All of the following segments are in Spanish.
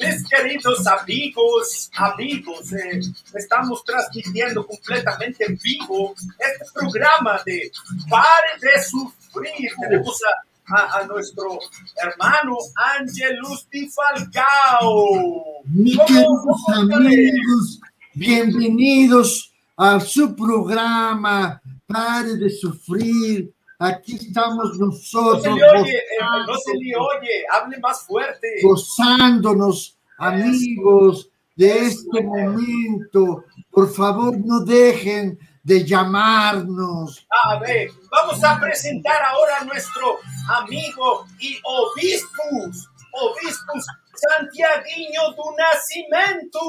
Mis queridos amigos, amigos, eh, estamos transmitiendo completamente en vivo este programa de Pare de Sufrir. Tenemos a, a- a nuestro hermano Angelus Di Falcao. mis ¿Cómo- queridos amigos, bienvenidos a su programa. Pare de sufrir. Aquí estamos No nosotros se le oye, eh, no se le oye, hable más fuerte. gozándonos, amigos, de este momento. Por favor, no dejen de llamarnos. A ver, vamos a presentar ahora a nuestro amigo y obispus, obispus Santiaguinho do Nascimento.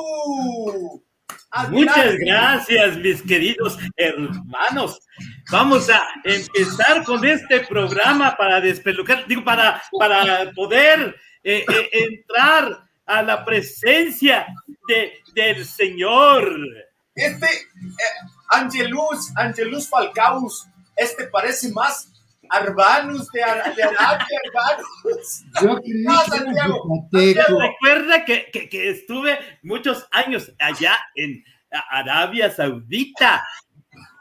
Muchas gracias, mis queridos hermanos. Vamos a empezar con este programa para despelucar, digo, para, para poder eh, eh, entrar a la presencia de, del Señor. Este eh, Angelus, Angelus Falcaus, este parece más Arbanus de, Ar- de Arabia, Arbanus. Yo creí Ah, Santiago. yucateco. Recuerda que, que- que estuve muchos años allá en Arabia Saudita.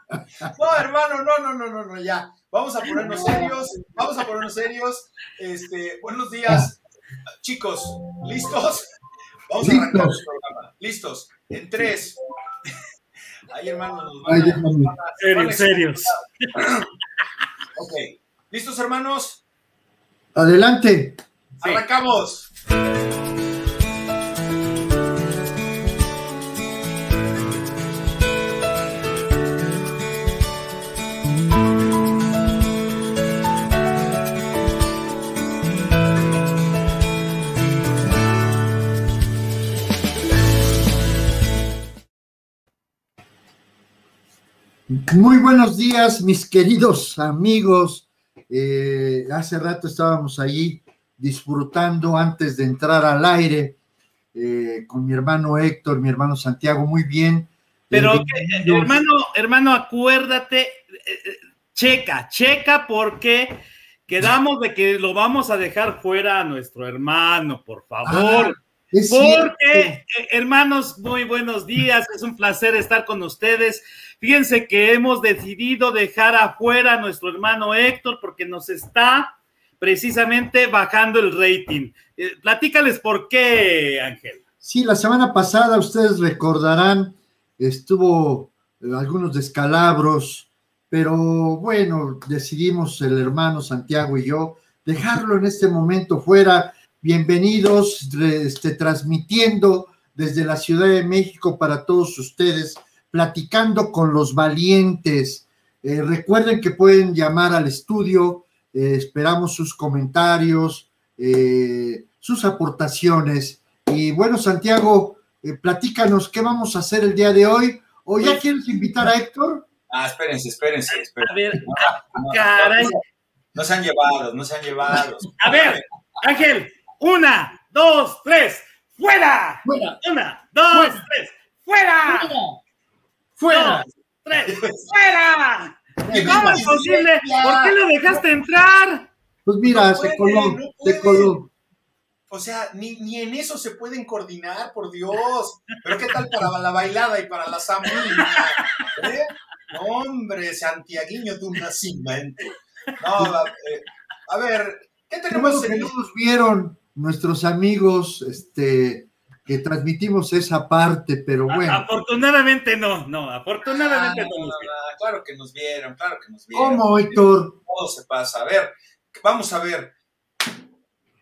No, hermano, no, no, no, no, no, ya. Vamos a ponernos serios, vamos a ponernos serios. Este, buenos días, chicos, ¿listos? Vamos a arrancar Listos. el programa. ¿Listos? En tres. Ay, hermano, nos van a- van Serios, serios. Ok. ¿Listos, hermanos? Adelante. Sí. Muy buenos días, mis queridos amigos. Eh, hace rato estábamos allí disfrutando antes de entrar al aire eh, con mi hermano Héctor, mi hermano Santiago, muy bien. Pero, Eh, hermano, hermano, acuérdate, checa, checa, porque quedamos de que lo vamos a dejar fuera a nuestro hermano, por favor. Es porque, cierto. eh, hermanos, muy buenos días, es un placer estar con ustedes. Fíjense que hemos decidido dejar afuera a nuestro hermano Héctor porque nos está precisamente bajando el rating. Eh, platícales por qué, Ángel. Sí, la semana pasada ustedes recordarán, estuvo eh, algunos descalabros, pero bueno, decidimos el hermano Santiago y yo dejarlo en este momento fuera. Bienvenidos, este, transmitiendo desde la Ciudad de México para todos ustedes, platicando con los valientes. Eh, recuerden que pueden llamar al estudio, eh, esperamos sus comentarios, eh, sus aportaciones. Y bueno, Santiago, eh, platícanos qué vamos a hacer el día de hoy. ¿O ya Pues- quieres invitar a Héctor? Ah, espérense, espérense, A espérense. ver, No, caray. no, no se han llevado, no se han llevado. A ver, Ángel, una, dos, tres, fuera. Fuera, Una, dos, Fuera. tres, fuera. fuera. Dos, tres, fuera. ¿Cómo es posible? ¿Por qué lo dejaste entrar? Pues mira, No se coló, no se puede. coló. O sea, ni, ni en eso se pueden coordinar, por Dios. Pero ¿qué tal para la bailada y para la samba? ¿Eh? No, hombre, Santiaguiño de un nacimiento. No, a, eh, a ver, ¿qué tenemos que en no nos vieron nuestros amigos, este, que transmitimos esa parte, pero bueno. Afortunadamente no, no, afortunadamente Ah, no. nos vieron. claro que nos vieron, claro que nos vieron. ¿Cómo, Héctor? Todo se pasa. A ver, vamos a ver.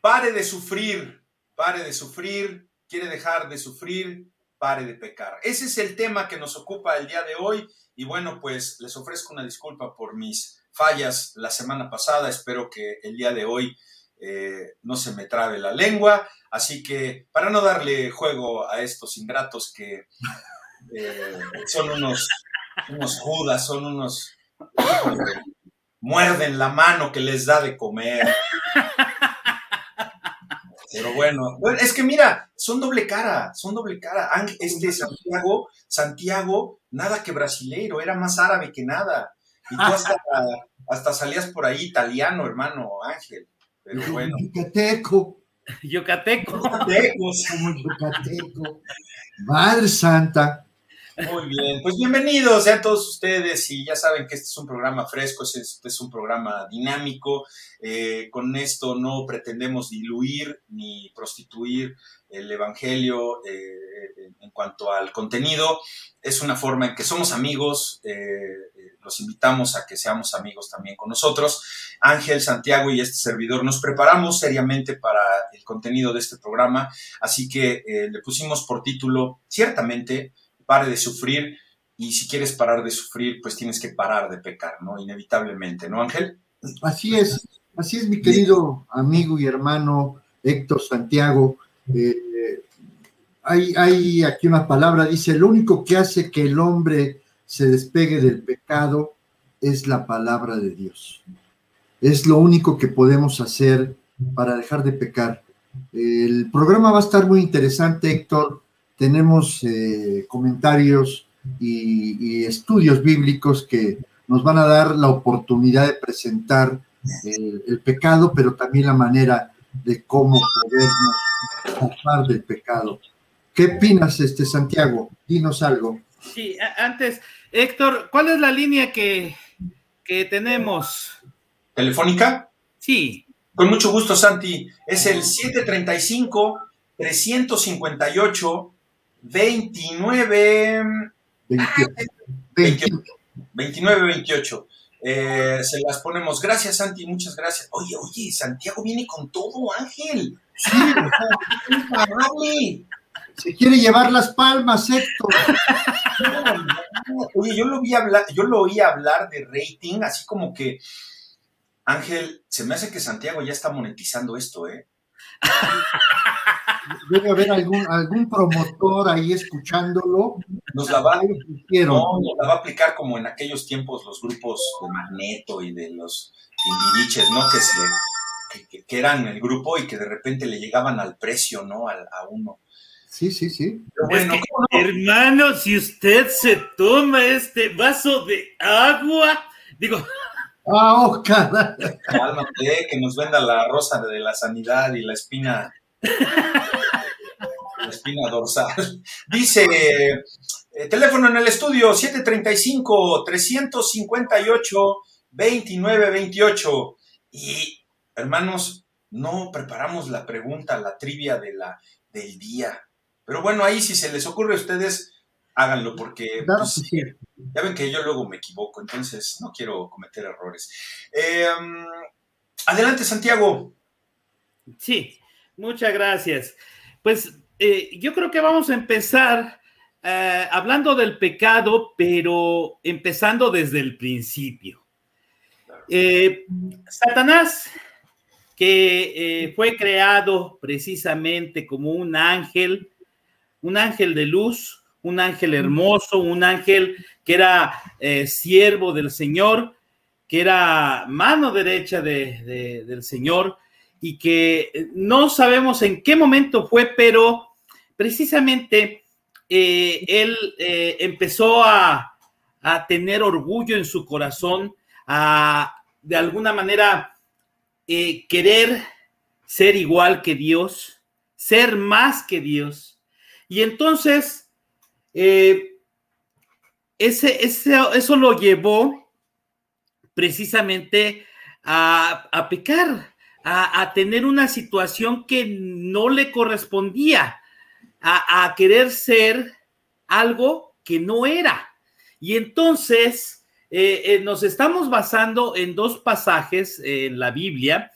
Pare de sufrir, pare de sufrir, quiere dejar de sufrir, pare de pecar. Ese es el tema que nos ocupa el día de hoy y bueno, pues les ofrezco una disculpa por mis fallas la semana pasada. Espero que el día de hoy eh, no se me trabe la lengua. Así que para no darle juego a estos ingratos que eh, son unos, judas, son unos... muerden la mano que les da de comer. Pero bueno, es que mira, son doble cara, son doble cara. Este Santiago, Santiago, nada que brasileiro, era más árabe que nada. Y tú hasta, hasta salías por ahí italiano, hermano Ángel. Pero bueno. Yucateco. Yucateco. Como yucateco. Madre Santa. Muy bien, pues bienvenidos sean todos ustedes y ya saben que este es un programa fresco, este es un programa dinámico. Eh, con esto no pretendemos diluir ni prostituir el Evangelio eh, en cuanto al contenido. Es una forma en que somos amigos, eh, los invitamos a que seamos amigos también con nosotros. Ángel, Santiago y este servidor nos preparamos seriamente para el contenido de este programa, así que le pusimos por título, ciertamente, pare de sufrir y si quieres parar de sufrir, pues tienes que parar de pecar, ¿no? Inevitablemente, ¿no, Ángel? Así es, así es, mi querido amigo y hermano Héctor Santiago. Eh, hay, hay aquí una palabra, dice, lo único que hace que el hombre se despegue del pecado es la palabra de Dios. Es lo único que podemos hacer para dejar de pecar. El programa va a estar muy interesante, Héctor tenemos eh, comentarios y, estudios bíblicos que nos van a dar la oportunidad de presentar el, pecado, pero también la manera de cómo podernos ocupar del pecado. ¿Qué opinas, este Santiago? Dinos algo. Sí, antes, Héctor, ¿cuál es la línea que, que tenemos? ¿Telefónica? Sí. Con mucho gusto, Santi. Es el 735 358 29. 28. 29, 28. se las ponemos. Gracias, Santi, muchas gracias. Oye, oye, Santiago viene con todo, Ángel. Sí, Se quiere llevar las palmas, Héctor. oye, yo lo vi hablar, yo lo oí hablar de rating, así como que Ángel, se me hace que Santiago ya está monetizando esto, ¿eh? Debe haber algún, algún promotor ahí escuchándolo. Nos la, va, no, nos la va a aplicar como en aquellos tiempos los grupos de Magneto y de los Indiriches, ¿no? Que, se, que, eran el grupo y que de repente le llegaban al precio, ¿no? a uno. Sí, sí, sí. Bueno, Hermano, si usted se toma este vaso de agua, digo, ¡Ah, oh, Cálmate, que nos venda la rosa de la sanidad y la espina. La espina dorsal. Dice. Eh, teléfono en el estudio 735-358-2928. Y, hermanos, no preparamos la pregunta, la trivia de la, del día. Pero bueno, ahí si se les ocurre a ustedes, háganlo porque pues, ya ven que yo luego me equivoco, entonces no quiero cometer errores. Em, adelante, Santiago. Sí, muchas gracias. Pues eh, yo creo que vamos a empezar eh, hablando del pecado, pero empezando desde el principio. Eh, Satanás, que fue creado precisamente como un ángel, un ángel de luz, un ángel hermoso, un ángel que era siervo del Señor, que era mano derecha del Señor y que eh, no sabemos en qué momento fue, pero precisamente eh, él empezó a, tener orgullo en su corazón, a de alguna manera querer ser igual que Dios, ser más que Dios. Y entonces eh, ese, eso lo llevó precisamente a, pecar, a, tener una situación que no le correspondía, a, querer ser algo que no era. Y entonces eh, eh, nos estamos basando en dos pasajes en la Biblia.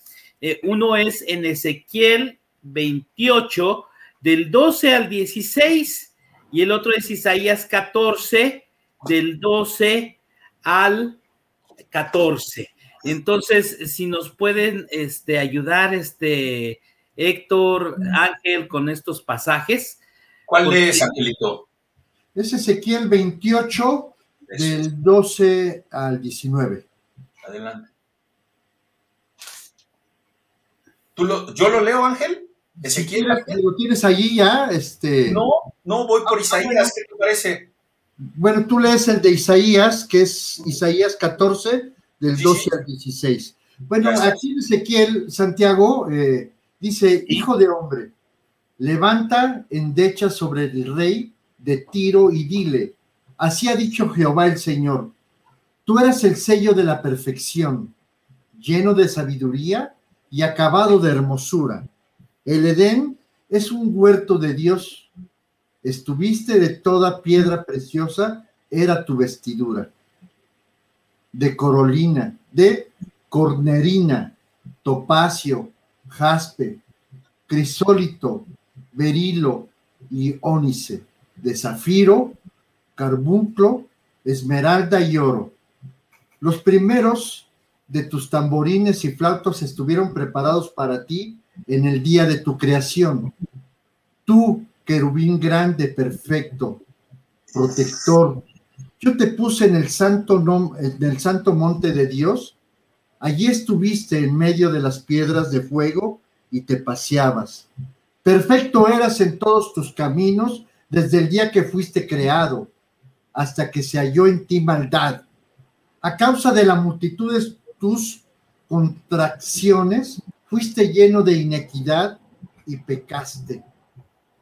uno es en Ezequiel 28, del 12 al 16 y el otro es Isaías 14, del 12 al 14. Entonces, si nos pueden este, ayudar, este, Héctor, Ángel, con estos pasajes. ¿Cuál es, Angelito? Es Ezequiel 28, del 12 al 19. Adelante. ¿Tú lo, ¿Yo lo leo, Ángel? Ezequiel. ¿Lo tienes allí ya? Este... No, no, voy por Isaías, ¿qué te parece? Bueno, tú lees el de Isaías, que es Isaías 14, del 12 al 16. Bueno, aquí Ezequiel Santiago eh, dice, hijo de hombre, levanta endecha sobre el rey de Tiro y dile, así ha dicho Jehová el Señor, tú eras el sello de la perfección, lleno de sabiduría y acabado de hermosura. El Edén es un huerto de Dios. Estuviste de toda piedra preciosa, era tu vestidura. De corolina, de cornerina, topacio, jaspe, crisólito, berilo y ónice, de zafiro, carbunclo, esmeralda y oro. Los primeros de tus tamborines y flautos estuvieron preparados para ti en el día de tu creación. Tú, querubín grande, perfecto, protector, yo te puse en el santo, en el santo monte de Dios Allí estuviste en medio de las piedras de fuego y te paseabas. Perfecto eras en todos tus caminos desde el día que fuiste creado hasta que se halló en ti maldad. A causa de la multitud de tus contracciones, fuiste lleno de inequidad y pecaste.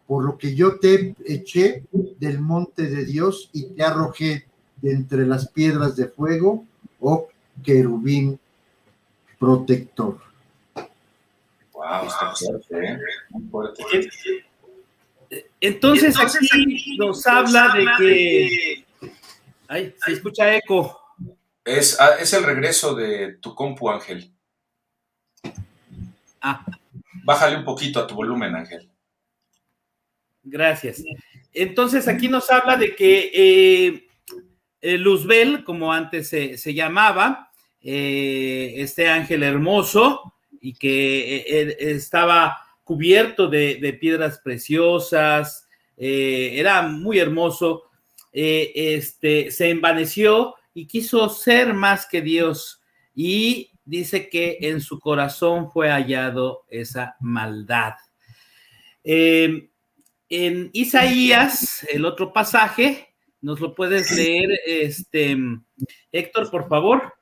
Por lo que yo te eché del monte de Dios y te arrojé de entre las piedras de fuego, oh querubín protector. Wow, está fuerte, ¿eh? Muy fuerte. Entonces, aquí nos habla de que. Ay, se escucha eco. Es, ah, es el regreso de tu compu, Ángel. Ah. Bájale un poquito a tu volumen, Ángel. Gracias. Entonces, aquí nos habla de que eh, Luzbel, como antes se, se llamaba, eh, este ángel hermoso y que eh, estaba cubierto de, piedras preciosas, eh, era muy hermoso, este, se envaneció y quiso ser más que Dios y dice que en su corazón fue hallado esa maldad. en Isaías, el otro pasaje, ¿nos lo puedes leer, este, Héctor, por favor?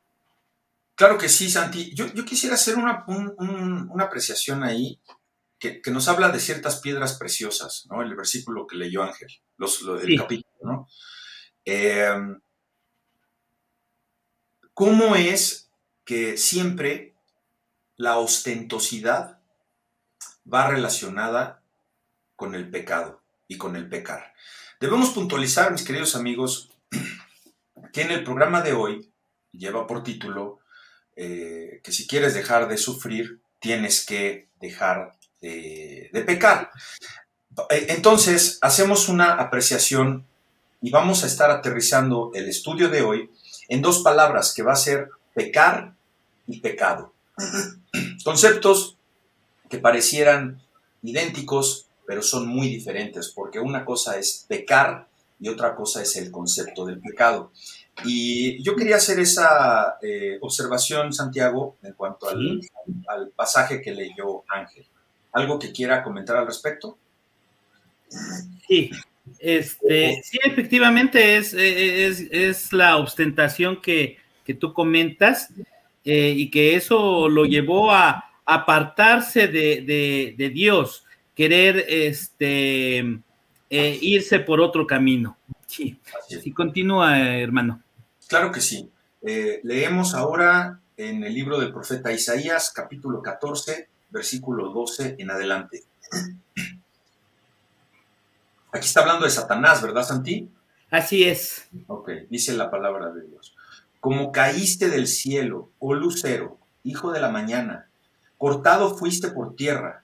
Claro que sí, Santi. Yo, quisiera hacer una, apreciación ahí que, nos habla de ciertas piedras preciosas, ¿no? El versículo que leyó Ángel, los, el capítulo, ¿no? Em, ¿Cómo es que siempre la ostentosidad va relacionada con el pecado y con el pecar? Debemos puntualizar, mis queridos amigos, que en el programa de hoy lleva por título eh, que si quieres dejar de sufrir, tienes que dejar de, pecar. Eh, entonces, hacemos una apreciación y vamos a estar aterrizando el estudio de hoy en dos palabras que va a ser pecar y pecado. Conceptos que parecieran idénticos, pero son muy diferentes, porque una cosa es pecar y otra cosa es el concepto del pecado. Y yo quería hacer esa eh, observación, Santiago, en cuanto al, pasaje que leyó Ángel. ¿Algo que quiera comentar al respecto? Sí, este, sí efectivamente es, es, la ostentación que, tú comentas eh, y que eso lo llevó a apartarse de, Dios, querer este, eh, irse por otro camino. Sí, sí, continúa, hermano. Claro que sí. Eh, leemos ahora en el libro del profeta Isaías, capítulo 14, versículo 12 en adelante. Aquí está hablando de Satanás, ¿verdad, Santi? Así es. Ok, dice la palabra de Dios. Como caíste del cielo, oh lucero, hijo de la mañana, cortado fuiste por tierra,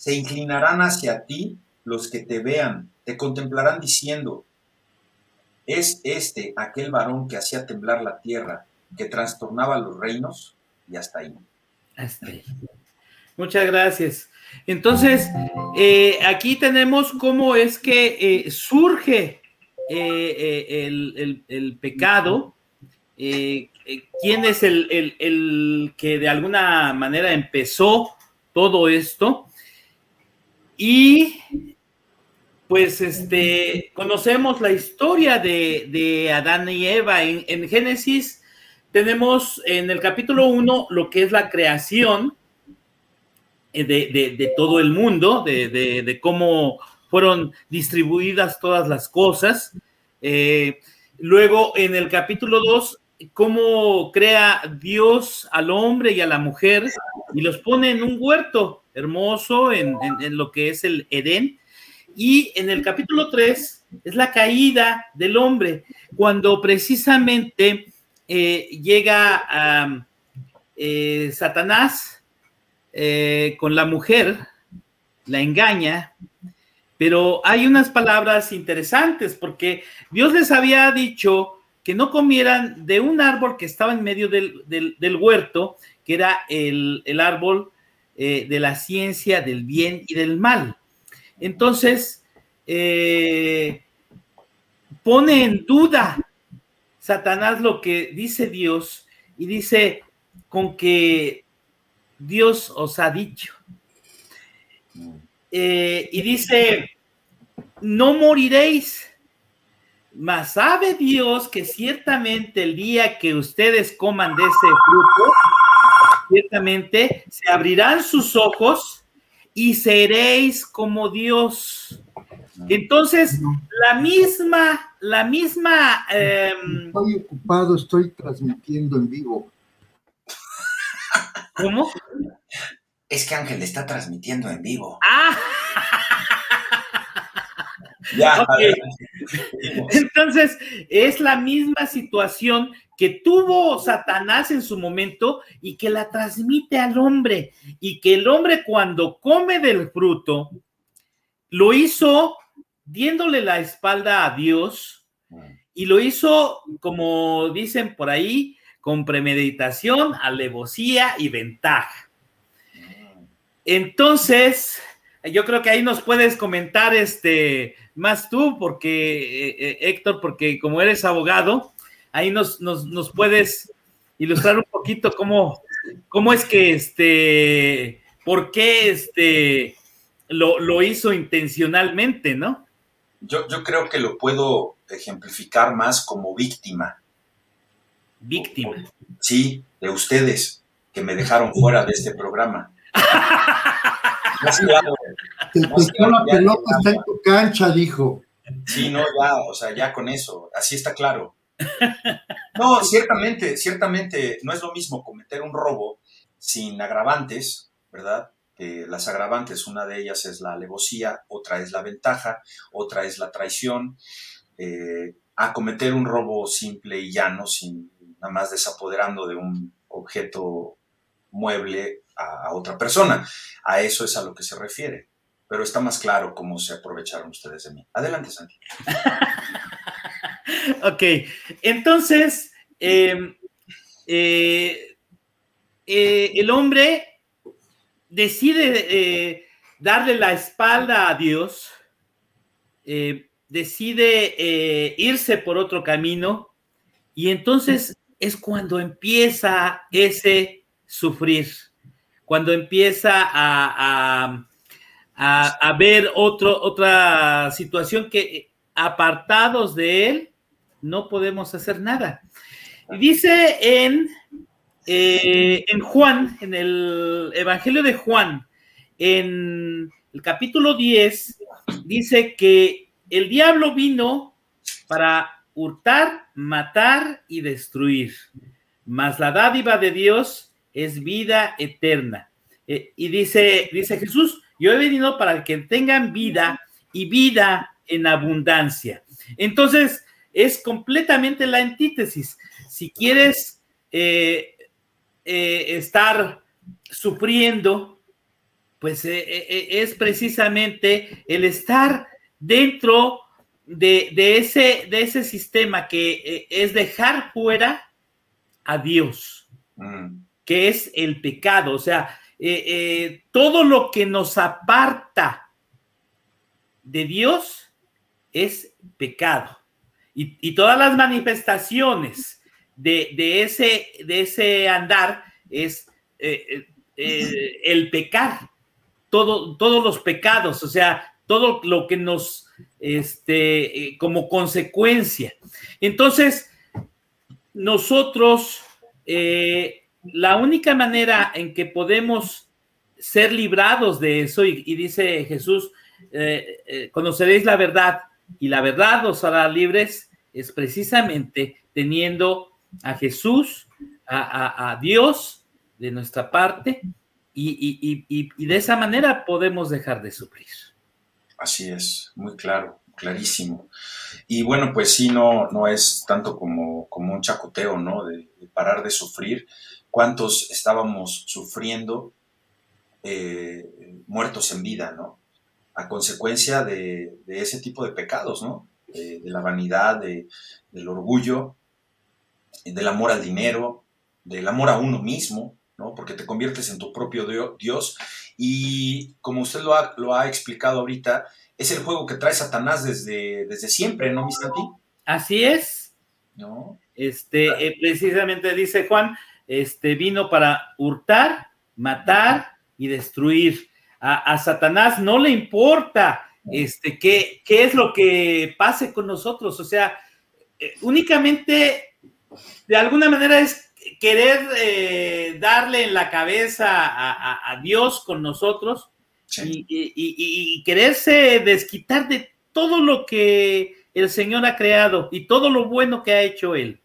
Se inclinarán hacia ti los que te vean, te contemplarán diciendo, ¿Es este aquel varón que hacía temblar la tierra, que trastornaba los reinos? Y hasta ahí. Este. Muchas gracias. Entonces, eh, aquí tenemos cómo es que eh, surge eh, el, pecado, quién es el, el, que de alguna manera empezó todo esto. Y pues este, conocemos la historia de, Adán y Eva. En, Génesis tenemos en el capítulo 1 lo que es la creación eh, de, todo el mundo, de, cómo fueron distribuidas todas las cosas. Eh, luego en el capítulo 2 cómo crea Dios al hombre y a la mujer y los pone en un huerto hermoso en, lo que es el Edén. Y en el capítulo 3 es la caída del hombre, cuando precisamente eh, llega eh, Satanás eh, con la mujer, la engaña, pero hay unas palabras interesantes porque Dios les había dicho que no comieran de un árbol que estaba en medio del, huerto, que era el, árbol eh, de la ciencia del bien y del mal. Entonces, eh, pone en duda Satanás lo que dice Dios y dice con que Dios os ha dicho. Eh, y dice, no moriréis mas sabe Dios que ciertamente el día que ustedes coman de ese fruto, ciertamente se abrirán sus ojos y seréis como Dios. Entonces, la misma, la misma... Em, estoy ocupado, estoy transmitiendo en vivo. ¿Cómo? Es que Ángel está transmitiendo en vivo. Ah. Entonces, es la misma situación que tuvo Satanás en su momento y que la transmite al hombre. Y que el hombre cuando come del fruto, lo hizo diéndole la espalda a Dios y lo hizo, como dicen por ahí, con premeditación, alevosía y ventaja. Entonces, yo creo que ahí nos puedes comentar este más tú, porque eh, eh, Héctor, porque como eres abogado, ahí nos, nos, puedes ilustrar un poquito cómo, cómo es que este, por qué este lo, hizo intencionalmente, ¿no? Yo, yo creo que lo puedo ejemplificar más como víctima. Víctima. Sí, de ustedes que me dejaron fuera de este programa. la pelota está en tu cancha, dijo. Sí, no, ya, o sea, ya con eso, así está claro. No, ciertamente, ciertamente no es lo mismo cometer un robo sin agravantes, ¿verdad? Que las agravantes, una de ellas es la alevosía, otra es la ventaja, otra es la traición, eh, a cometer un robo simple y llano, sin nada más desapoderando de un objeto mueble a, otra persona. A eso es a lo que se refiere. Pero está más claro cómo se aprovecharon ustedes de mí. Adelante, Santi. ok, entonces, em, eh, eh, el hombre decide eh, darle la espalda a Dios, decide irse por otro camino y entonces es cuando empieza ese sufrir cuando empieza a, a, ver otro, otra situación que apartados de él no podemos hacer nada. Dice en, eh, en Juan, en el Evangelio de Juan, en el capítulo 10, dice que el diablo vino para hurtar, matar y destruir, mas la dádiva de Dios es vida eterna. Eh, y dice, dice Jesús, yo he venido para que tengan vida y vida en abundancia. Entonces, es completamente la antítesis. Si quieres eh, eh, estar sufriendo, pues es precisamente el estar dentro de, ese, de ese sistema que es dejar fuera a Dios. Mm que es el pecado, o sea, eh, eh, todo lo que nos aparta de Dios es pecado. Y, todas las manifestaciones de, ese, de ese andar es eh, el pecar, todo, todos los pecados, o sea, todo lo que nos, este, como consecuencia. Entonces, nosotros, la única manera en que podemos ser librados de eso, y, dice Jesús, eh, eh, conoceréis la verdad y la verdad os hará libres, es precisamente teniendo a Jesús, a, Dios de nuestra parte, y, y, de esa manera podemos dejar de sufrir. Así es, muy claro, clarísimo. Y bueno, pues sí, no, no es tanto como, como un chacoteo, ¿no? de parar de sufrir, cuántos estábamos sufriendo eh, muertos en vida, ¿no? A consecuencia de, ese tipo de pecados, ¿no? de la vanidad, del orgullo, del amor al dinero, del amor a uno mismo, ¿no? Porque te conviertes en tu propio Dios. Y como usted lo ha, lo ha explicado ahorita, es el juego que trae Satanás desde, desde siempre, ¿no, Santi? Así es. ¿No? Este, eh, precisamente dice Juan, este, vino para hurtar, matar y destruir. A, Satanás no le importa este, qué, qué, es lo que pase con nosotros. O sea, eh, únicamente, de alguna manera es querer eh, darle en la cabeza a, Dios con nosotros y, quererse desquitar de todo lo que el Señor ha creado y todo lo bueno que ha hecho Él.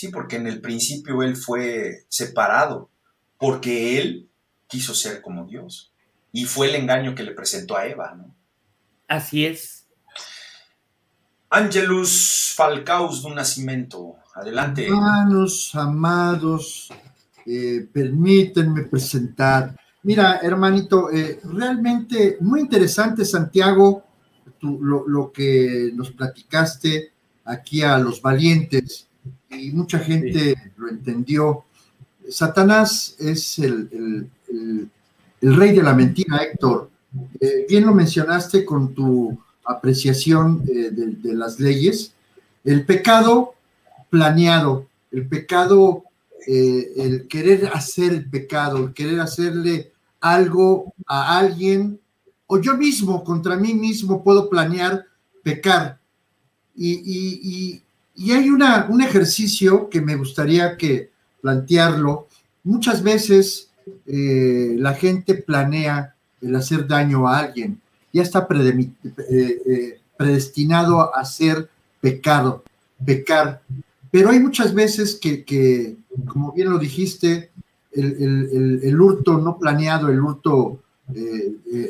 Sí, porque en el principio él fue separado, porque él quiso ser como Dios. Y fue el engaño que le presentó a Eva, ¿no? Así es. Angelus Falcaus de un nacimiento. Adelante. Hermanos, amados, eh, permítanme presentar. Mira, hermanito, eh, realmente muy interesante, Santiago, lo, lo, que nos platicaste aquí a los valientes y mucha gente lo entendió. Satanás es el, rey de la mentira, Héctor. Eh, bien lo mencionaste con tu apreciación eh, de, las leyes. El pecado planeado, el pecado, eh, el querer hacer el pecado, el querer hacerle algo a alguien, o yo mismo, contra mí mismo, puedo planear pecar. y, y hay una, un ejercicio que me gustaría que plantearlo. Muchas veces eh, la gente planea el hacer daño a alguien, ya está eh, eh, predestinado a hacer pecado, pecar. Pero hay muchas veces que, como bien lo dijiste, el, hurto no planeado, el hurto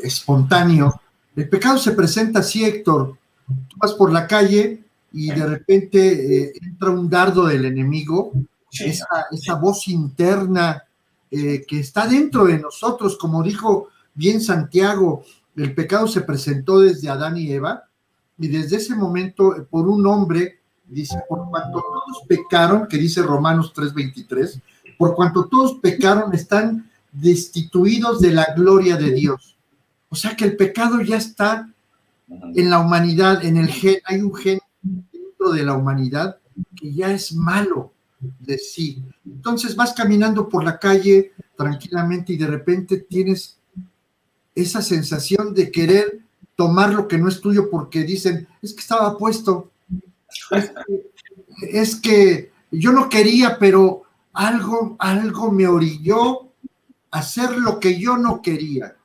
espontáneo, el pecado se presenta así, Héctor. Tú vas por la calle y de repente eh, entra un dardo del enemigo, esa, voz interna eh, que está dentro de nosotros, como dijo bien Santiago, el pecado se presentó desde Adán y Eva, y desde ese momento, eh, por un hombre, dice, por cuanto todos pecaron, que dice Romanos 3:23, por cuanto todos pecaron, están destituidos de la gloria de Dios. O sea que el pecado ya está en la humanidad, en el gen, hay un gen dentro de la humanidad que ya es malo de sí. Entonces vas caminando por la calle tranquilamente y de repente tienes esa sensación de querer tomar lo que no es tuyo porque dicen, es que estaba puesto, es que, yo no quería, pero algo, algo me orilló a hacer lo que yo no quería.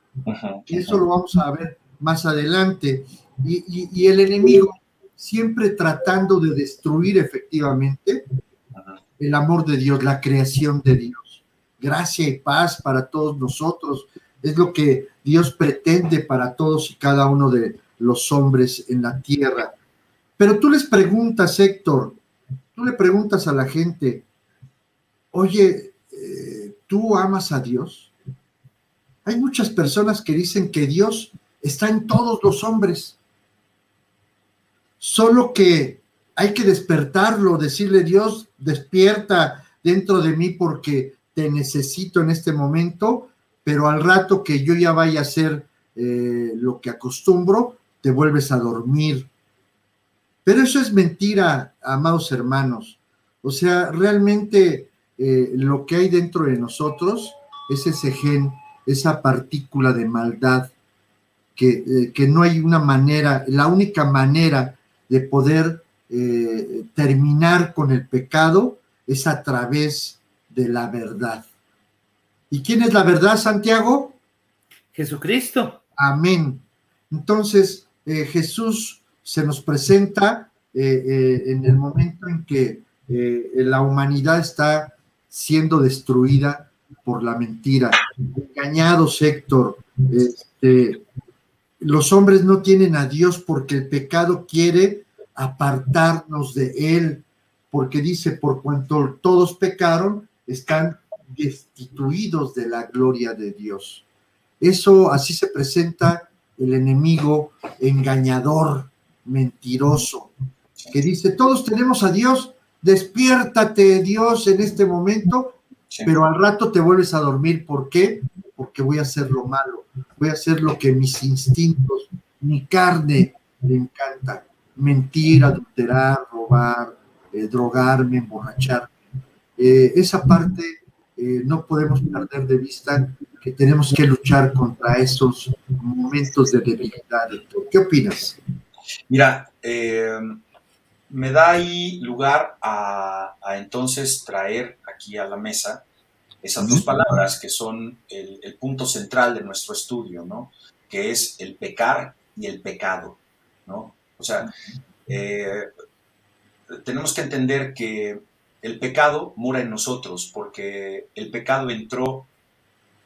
Y eso lo vamos a ver más adelante. y el enemigo siempre tratando de destruir efectivamente el amor de Dios, la creación de Dios. Gracia y paz para todos nosotros es lo que Dios pretende para todos y cada uno de los hombres en la tierra. Pero tú les preguntas, Héctor, tú le preguntas a la gente, oye, eh, ¿tú amas a Dios? Hay muchas personas que dicen que Dios está en todos los hombres, solo que hay que despertarlo, decirle Dios, despierta dentro de mí porque te necesito en este momento, pero al rato que yo ya vaya a hacer eh, lo que acostumbro, te vuelves a dormir. Pero eso es mentira, amados hermanos. O sea, realmente eh, lo que hay dentro de nosotros es ese gen, esa partícula de maldad, que, eh, que no hay una manera, la única manera de poder terminar con el pecado es a través de la verdad. ¿Y quién es la verdad, Santiago? Jesucristo. Amén. Entonces, eh, Jesús se nos presenta eh, eh, en el momento en que la humanidad está siendo destruida por la mentira. Engañados, Héctor. Este, los hombres no tienen a Dios porque el pecado quiere apartarnos de Él, porque dice, por cuanto todos pecaron, están destituidos de la gloria de Dios. Eso así se presenta el enemigo engañador, mentiroso, que dice, todos tenemos a Dios, despiértate Dios en este momento, pero al rato te vuelves a dormir. ¿Por qué? Porque voy a hacer lo malo, voy a hacer lo que mis instintos, mi carne le encanta, mentir, adulterar, robar, eh, drogarme, emborracharme. Eh, esa parte eh, no podemos perder de vista que tenemos que luchar contra esos momentos de debilidad. ¿Qué opinas? Mira, me da ahí lugar a, entonces traer aquí a la mesa esas dos palabras que son el, punto central de nuestro estudio, ¿no? Que es el pecar y el pecado, ¿no? O sea, tenemos que entender que el pecado mora en nosotros, porque el pecado entró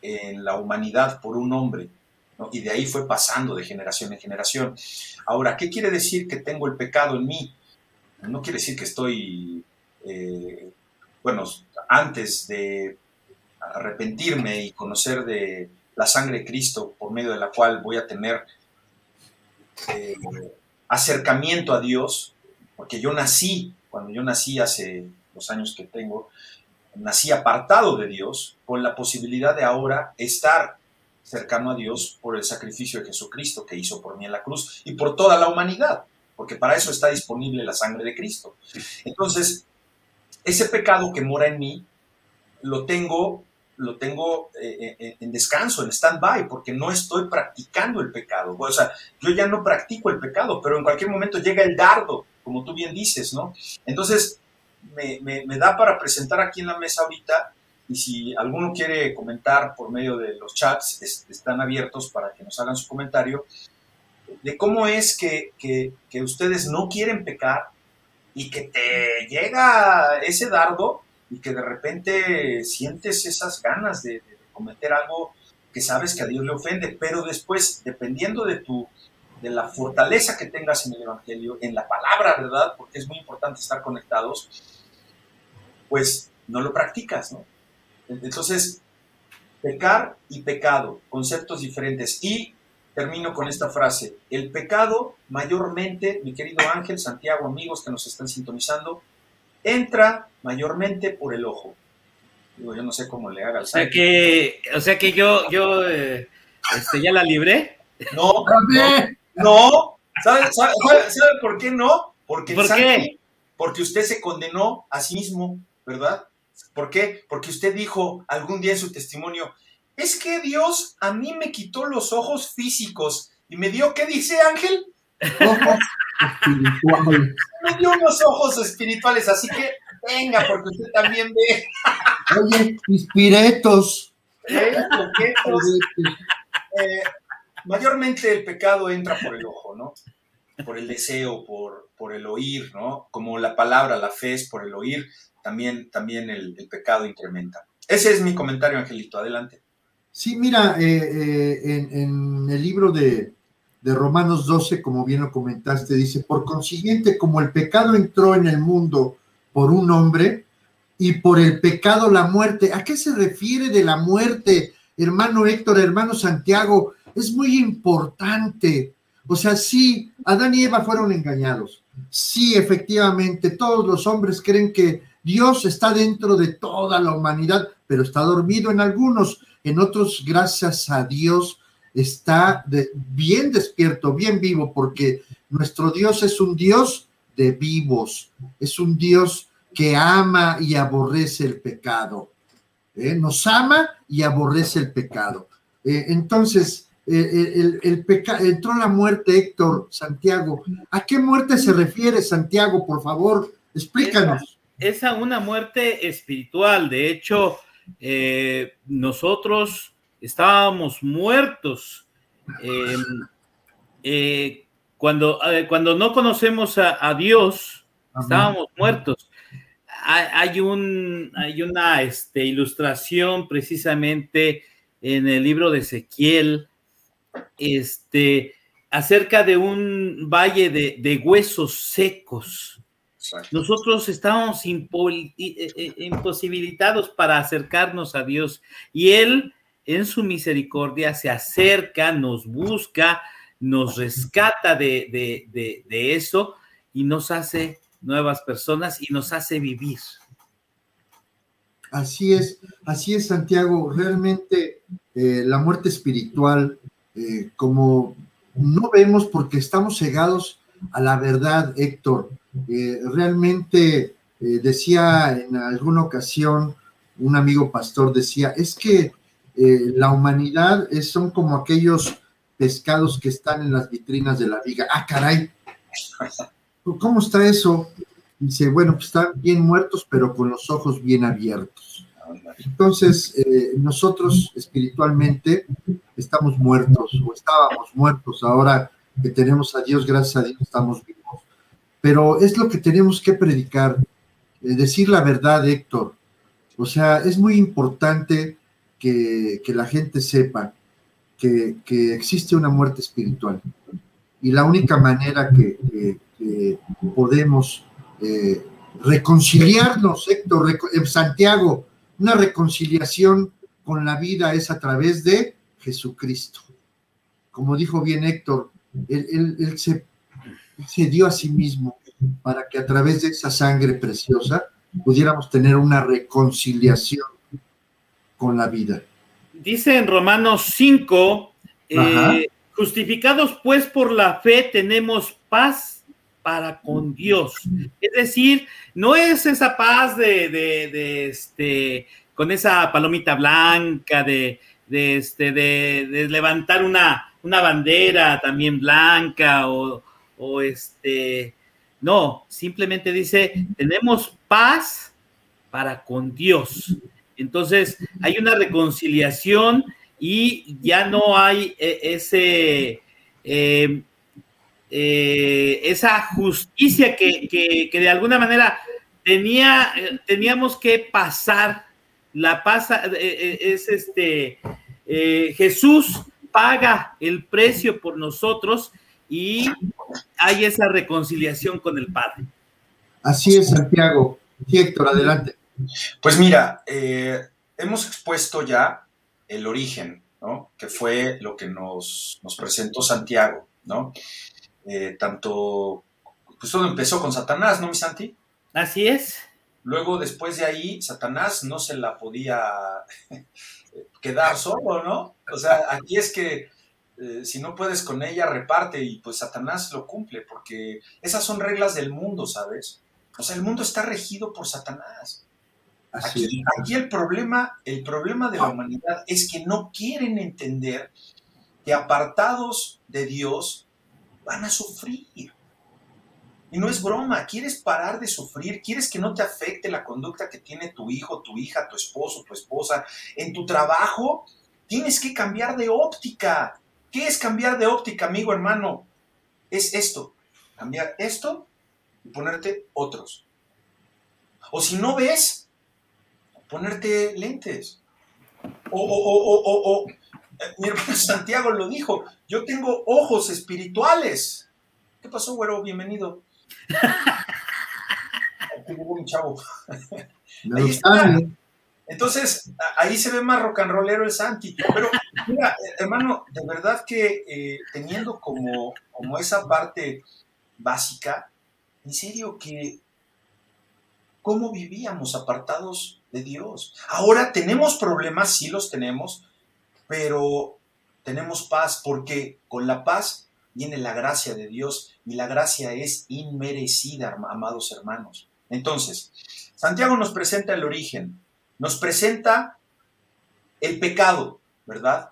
en la humanidad por un hombre, y de ahí fue pasando de generación en generación. Ahora, ¿qué quiere decir que tengo el pecado en mí? No quiere decir que estoy, eh, bueno, antes de arrepentirme y conocer de la sangre de Cristo por medio de la cual voy a tener eh, acercamiento a Dios, porque yo nací, cuando yo nací hace los años que tengo, nací apartado de Dios con la posibilidad de ahora estar cercano a Dios por el sacrificio de Jesucristo que hizo por mí en la cruz y por toda la humanidad, porque para eso está disponible la sangre de Cristo. Entonces, ese pecado que mora en mí, lo tengo lo tengo eh, eh, en descanso, en stand-by, porque no estoy practicando el pecado. O sea, yo ya no practico el pecado, pero en cualquier momento llega el dardo como tú bien dices, ¿no? Entonces, me, da para presentar aquí en la mesa ahorita, y si alguno quiere comentar por medio de los chats, están abiertos para que nos hagan su comentario, de cómo es que, ustedes no quieren pecar y que te llega ese dardo y que de repente sientes esas ganas de, cometer algo que sabes que a Dios le ofende, pero después, dependiendo de tu de la fortaleza que tengas en el Evangelio, en la palabra, ¿verdad? Porque es muy importante estar conectados, pues no lo practicas, ¿no? Entonces, pecar y pecado, conceptos diferentes. Y termino con esta frase, el pecado mayormente, mi querido Ángel, Santiago, amigos que nos están sintonizando, entra mayormente por el ojo. Digo, yo no sé cómo le haga el O sea que, o sea que yo, yo eh, este, ya la libré. No, no, no, ¿sabe, por qué no? Porque, ¿Por qué? porque usted se condenó a sí mismo, ¿verdad? ¿Por qué? Porque usted dijo algún día en su testimonio, es que Dios a mí me quitó los ojos físicos y me dio, ¿qué dice Ángel? Ojos espirituales. Me dio unos ojos espirituales, así que venga, porque usted también ve. Oye, inspiretos. ¿Eh? Eh, mayormente el pecado entra por el ojo, ¿no? Por el deseo, por, por el oír, ¿no? Como la palabra, la fe es por el oír, también, también el, pecado incrementa. Ese es mi comentario, Angelito. Adelante. Sí, mira, eh, eh, en, el libro de, de Romanos 12, como bien lo comentaste, dice, por consiguiente, como el pecado entró en el mundo por un hombre y por el pecado la muerte. ¿A qué se refiere de la muerte, hermano Héctor, hermano Santiago? es muy importante. O sea, sí, Adán y Eva fueron engañados. Sí, efectivamente, todos los hombres creen que Dios está dentro de toda la humanidad, pero está dormido en algunos, en otros, gracias a Dios, está bien despierto, bien vivo, porque nuestro Dios es un Dios de vivos, es un Dios que ama y aborrece el pecado. ¿eh? Nos ama y aborrece el pecado. Eh, entonces, eh, el, el pecado, entró la muerte, Héctor, Santiago. ¿A qué muerte se refiere, Santiago? Por favor, explícanos. Es a una muerte espiritual. De hecho, nosotros estábamos muertos. cuando, cuando no conocemos a, Dios, estábamos muertos hay, un, hay una este, ilustración precisamente en el libro de Ezequiel, este, acerca de un valle de, huesos secos. Nosotros estábamos eh, eh, imposibilitados para acercarnos a Dios y Él en su misericordia se acerca, nos busca, nos rescata de, de eso y nos hace nuevas personas y nos hace vivir. Así es, así es, Santiago. Realmente eh, la muerte espiritual, eh, como no vemos porque estamos cegados a la verdad, Héctor. Eh, realmente decía en alguna ocasión un amigo pastor, decía, es que la humanidad son como aquellos pescados que están en las vitrinas de la viga. Ah, caray, ¿Cómo está eso? Dice, bueno, pues están bien muertos, pero con los ojos bien abiertos. Entonces, eh, nosotros espiritualmente estamos muertos o estábamos muertos. Ahora que tenemos a Dios, gracias a Dios, estamos vivos. Pero es lo que tenemos que predicar, eh, decir la verdad, Héctor. O sea, es muy importante que, la gente sepa que, existe una muerte espiritual. Y la única manera que podemos eh, reconciliarnos, Héctor, en Santiago, una reconciliación con la vida es a través de Jesucristo. Como dijo bien Héctor, él, se, se dio a sí mismo para que a través de esa sangre preciosa pudiéramos tener una reconciliación con la vida. Dice en Romanos 5, eh, justificados pues por la fe tenemos paz para con Dios. Es decir, no es esa paz de, este, con esa palomita blanca, de, este, de, levantar una, una bandera también blanca o, o este, no, simplemente dice, tenemos paz para con Dios. Entonces, hay una reconciliación y ya no hay eh, ese... Eh, eh, esa justicia que, de alguna manera tenía, teníamos que pasar, la pasa, es este, Jesús paga el precio por nosotros y hay esa reconciliación con el Padre. Así es, Santiago. Héctor, adelante. Pues mira, hemos expuesto ya el origen, ¿no? Que fue lo que nos, nos presentó Santiago, ¿no? Eh, tanto, pues todo empezó con Satanás, ¿no, mi Santi? Así es. Luego, después de ahí, Satanás no se la podía quedar solo, ¿no? O sea, aquí es que eh, si no puedes con ella, reparte y pues Satanás lo cumple, porque esas son reglas del mundo, ¿sabes? O sea, el mundo está regido por Satanás. Aquí, aquí, el problema, el problema de la humanidad es que no quieren entender que apartados de Dios van a sufrir. Y no es broma, quieres parar de sufrir, quieres que no te afecte la conducta que tiene tu hijo, tu hija, tu esposo, tu esposa. En tu trabajo tienes que cambiar de óptica. ¿Qué es cambiar de óptica, amigo, hermano? Es esto, cambiar esto y ponerte otros. O si no ves, ponerte lentes. O, o, o, o, o mi hermano Santiago lo dijo, yo tengo ojos espirituales. ¿Qué pasó, güero? Bienvenido. un chavo. Ahí está. Entonces, ahí se ve más rock and rollero el Santi. Pero, mira, hermano, de verdad que eh, teniendo como, como esa parte básica, en serio que cómo vivíamos apartados de Dios. Ahora tenemos problemas, sí los tenemos, pero tenemos paz porque con la paz viene la gracia de Dios y la gracia es inmerecida, amados hermanos. Entonces, Santiago nos presenta el origen, nos presenta el pecado, ¿verdad?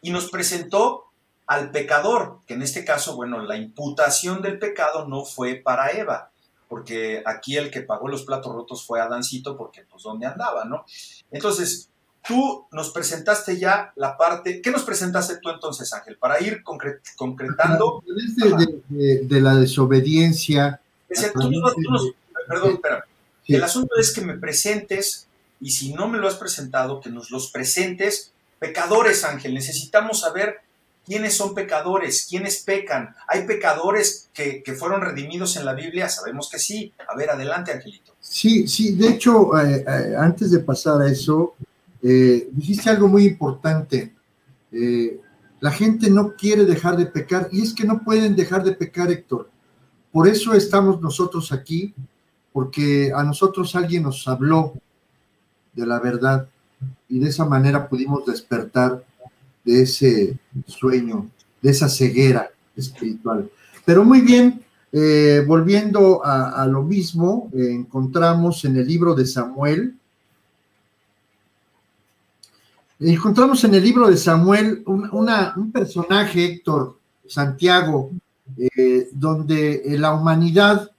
Y nos presentó al pecador, que en este caso, bueno, la imputación del pecado no fue para Eva, porque aquí el que pagó los platos rotos fue Adancito, porque pues dónde andaba, ¿no? Entonces, tú nos presentaste ya la parte, ¿qué nos presentaste tú entonces, Ángel? Para ir concretando... De, la desobediencia. perdón, espera. El asunto es que me presentes, y si no me lo has presentado, que nos los presentes pecadores, Ángel. Necesitamos saber quiénes son pecadores, quiénes pecan. ¿Hay pecadores que, fueron redimidos en la Biblia? Sabemos que sí. A ver, adelante, Angelito. Sí, sí, de hecho, eh, eh, antes de pasar a eso, eh, dijiste algo muy importante. la gente no quiere dejar de pecar y es que no pueden dejar de pecar, Héctor. Por eso estamos nosotros aquí, porque a nosotros alguien nos habló de la verdad y de esa manera pudimos despertar de ese sueño, de esa ceguera espiritual. Pero muy bien, eh, volviendo a, lo mismo, eh, encontramos en el libro de Samuel, encontramos en el libro de Samuel un, personaje, Héctor Santiago, eh, donde la humanidad,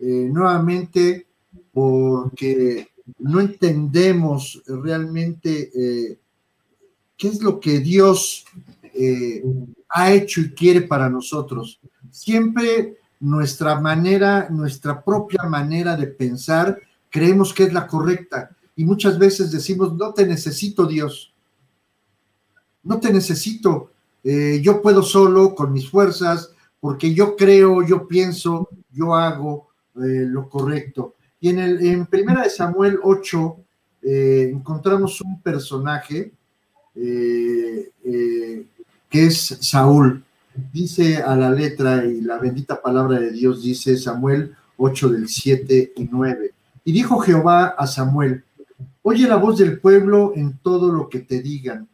nuevamente, porque no entendemos realmente qué es lo que Dios eh, ha hecho y quiere para nosotros. Siempre nuestra manera, nuestra propia manera de pensar, creemos que es la correcta. Y muchas veces decimos, no te necesito Dios. No te necesito. Eh, yo puedo solo con mis fuerzas, porque yo creo, yo pienso, yo hago eh, lo correcto. Y en, el, en Primera de Samuel 8 encontramos un personaje eh, eh, que es Saúl. Dice a la letra y la bendita palabra de Dios, dice Samuel 8 del 7 y 9. Y dijo Jehová a Samuel, oye la voz del pueblo en todo lo que te digan,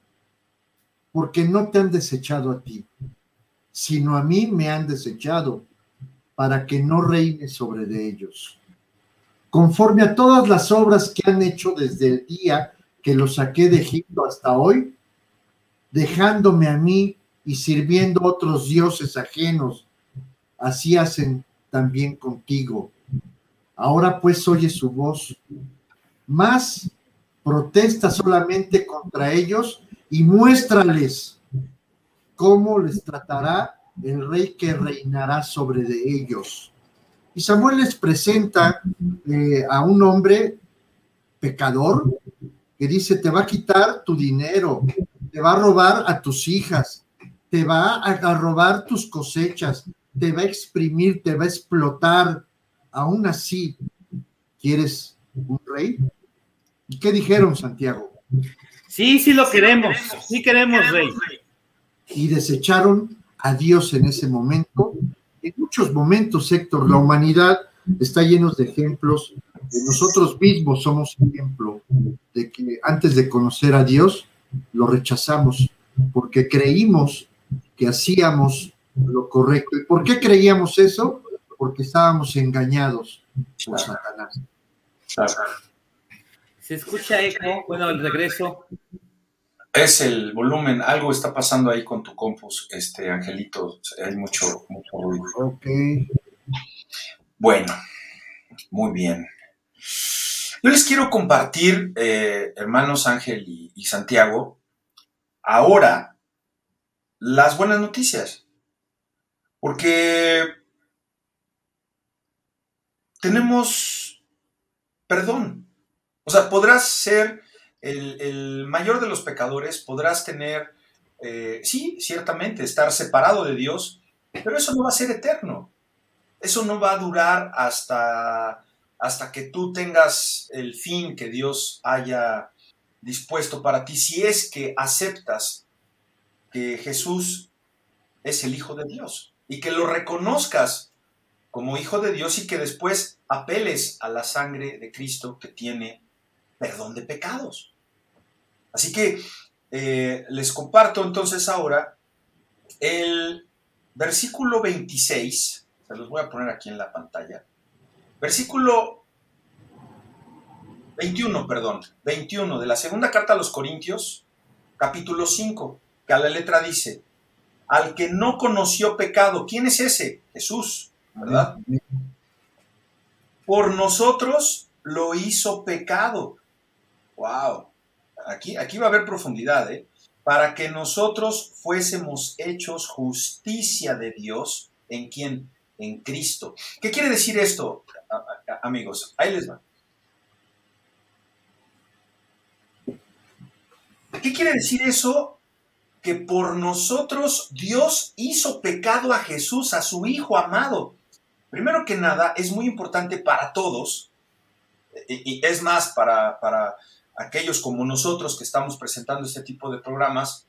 porque no te han desechado a ti, sino a mí me han desechado, para que no reine sobre de ellos. Conforme a todas las obras que han hecho desde el día que los saqué de Egipto hasta hoy, dejándome a mí y sirviendo otros dioses ajenos. Así hacen también contigo. Ahora pues oye su voz. Más protesta solamente contra ellos y muéstrales cómo les tratará el rey que reinará sobre de ellos. Y Samuel les presenta eh, a un hombre pecador que dice, te va a quitar tu dinero, te va a robar a tus hijas, te va a, robar tus cosechas, te va a exprimir, te va a explotar. Aún así, ¿quieres un rey? ¿Y qué dijeron, Santiago? Sí, sí lo queremos, sí queremos rey. Y desecharon a Dios en ese momento. En muchos momentos, Héctor, la humanidad está lleno de ejemplos. Nosotros mismos somos ejemplo de que antes de conocer a Dios, lo rechazamos porque creímos que hacíamos lo correcto. ¿Y por qué creíamos eso? Porque estábamos engañados por Satanás. Se escucha eco, bueno, el regreso. Es el volumen, algo está pasando ahí con tu compus, este Angelito, hay mucho, mucho ruido. Ok. Bueno, muy bien. Yo les quiero compartir, eh, hermanos Ángel y, Santiago, ahora las buenas noticias. Porque tenemos perdón. O sea, podrás ser el, mayor de los pecadores, podrás tener, eh, sí, ciertamente, estar separado de Dios, pero eso no va a ser eterno. Eso no va a durar hasta hasta que tú tengas el fin que Dios haya dispuesto para ti, si es que aceptas que Jesús es el Hijo de Dios y que lo reconozcas como hijo de Dios y que después apeles a la sangre de Cristo que tiene perdón de pecados. Así que eh, les comparto entonces ahora el versículo 26, se los voy a poner aquí en la pantalla. Versículo 21, perdón, 21 de la segunda carta a los Corintios, capítulo 5, que a la letra dice, al que no conoció pecado, ¿quién es ese? Jesús, ¿verdad? Por nosotros lo hizo pecado. Wow. Aquí, aquí va a haber profundidad, ¿eh? Para que nosotros fuésemos hechos justicia de Dios en quien, en Cristo. ¿Qué quiere decir esto, amigos? Ahí les va. ¿Qué quiere decir eso? Que por nosotros Dios hizo pecado a Jesús, a su Hijo amado. Primero que nada, es muy importante para todos, y, es más para, para aquellos como nosotros que estamos presentando este tipo de programas,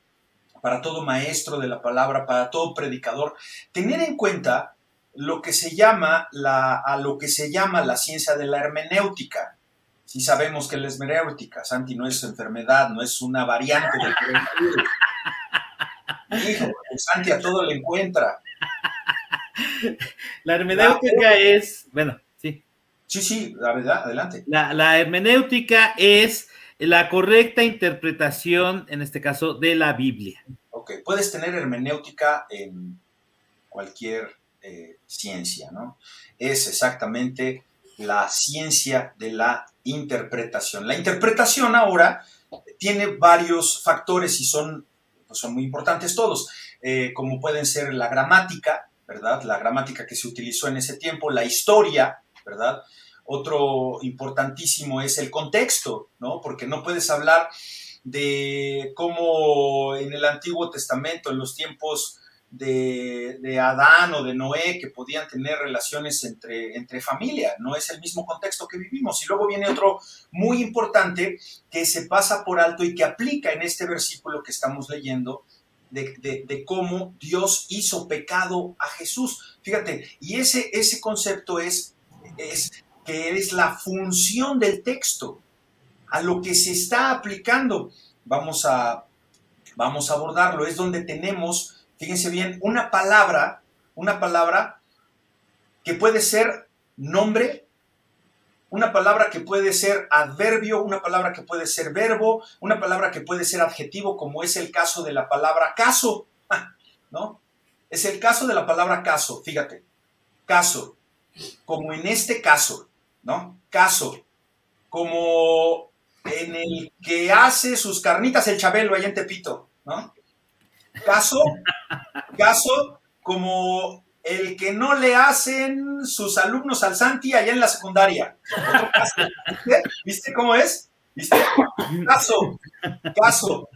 para todo maestro de la palabra, para todo predicador, tener en cuenta lo que se llama la, a lo que se llama la ciencia de la hermenéutica. Si sabemos que la hermenéutica, Santi, no es enfermedad, no es una variante del coronavirus. Hijo, Santi a todo le encuentra. La hermenéutica es, bueno, sí. Sí, sí, la verdad, adelante. La, la hermenéutica es la correcta interpretación, en este caso, de la Biblia. Ok, puedes tener hermenéutica en cualquier eh, ciencia, ¿no? Es exactamente la ciencia de la interpretación. La interpretación ahora tiene varios factores y son, pues son muy importantes todos, eh, como pueden ser la gramática, ¿verdad? La gramática que se utilizó en ese tiempo, la historia, ¿verdad? Otro importantísimo es el contexto, ¿no? Porque no puedes hablar de cómo en el Antiguo Testamento, en los tiempos de, Adán o de Noé, que podían tener relaciones entre, entre familia, no es el mismo contexto que vivimos. Y luego viene otro muy importante que se pasa por alto y que aplica en este versículo que estamos leyendo, de, cómo Dios hizo pecado a Jesús. Fíjate, y ese, ese concepto es, es que es la función del texto, a lo que se está aplicando. Vamos a, vamos a abordarlo. Es donde tenemos, fíjense bien, una palabra, una palabra que puede ser nombre, una palabra que puede ser adverbio, una palabra que puede ser verbo, una palabra que puede ser adjetivo, como es el caso de la palabra caso, ¿no? Es el caso de la palabra caso, fíjate, caso, como en este caso, ¿no? Caso, como en el que hace sus carnitas el Chabelo allá en Tepito, ¿no? Caso, caso como el que no le hacen sus alumnos al Santi allá en la secundaria. ¿Viste? cómo es? ¿Viste? Caso, caso,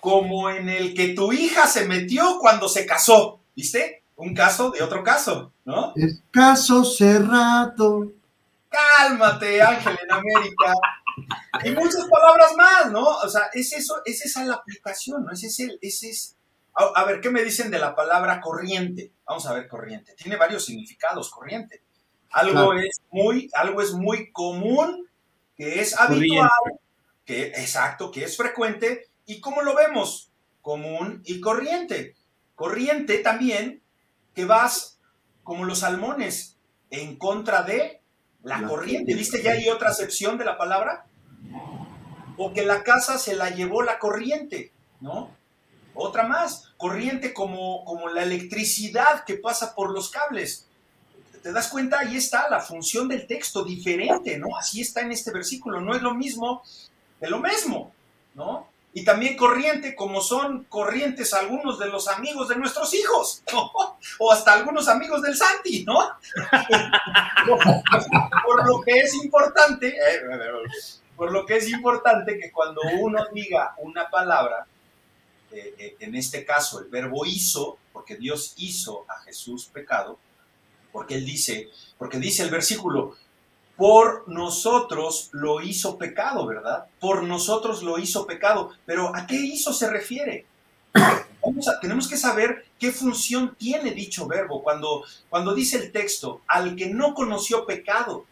como en el que tu hija se metió cuando se casó, ¿viste? Un caso de otro caso, ¿no? Es caso cerrado cálmate, Ángel en América. Y muchas palabras más, ¿no? O sea, es eso, es esa la aplicación, ¿no? Ese es ese es. A, ver, ¿qué me dicen de la palabra corriente? Vamos a ver, corriente. Tiene varios significados, corriente. Algo es muy, algo es muy común, que es habitual, que, exacto, que es frecuente. ¿Y cómo lo vemos? Común y corriente. Corriente también, que vas como los salmones, en contra de la, corriente, ¿viste? Ya hay otra acepción de la palabra. O que la casa se la llevó la corriente, ¿no? Otra más, corriente como, como la electricidad que pasa por los cables. ¿Te das cuenta? Ahí está la función del texto, diferente, ¿no? Así está en este versículo. No es lo mismo de lo mismo, ¿no? y también corriente, como son corrientes algunos de los amigos de nuestros hijos, o hasta algunos amigos del Santi, ¿no? por lo que es importante, eh, por lo que es importante que cuando uno diga una palabra, eh, eh, en este caso el verbo hizo, porque Dios hizo a Jesús pecado, porque él dice, porque dice el versículo, por nosotros lo hizo pecado, ¿verdad? Por nosotros lo hizo pecado. Pero ¿a qué hizo se refiere? tenemos que saber qué función tiene dicho verbo cuando, cuando dice el texto, al que no conoció pecado.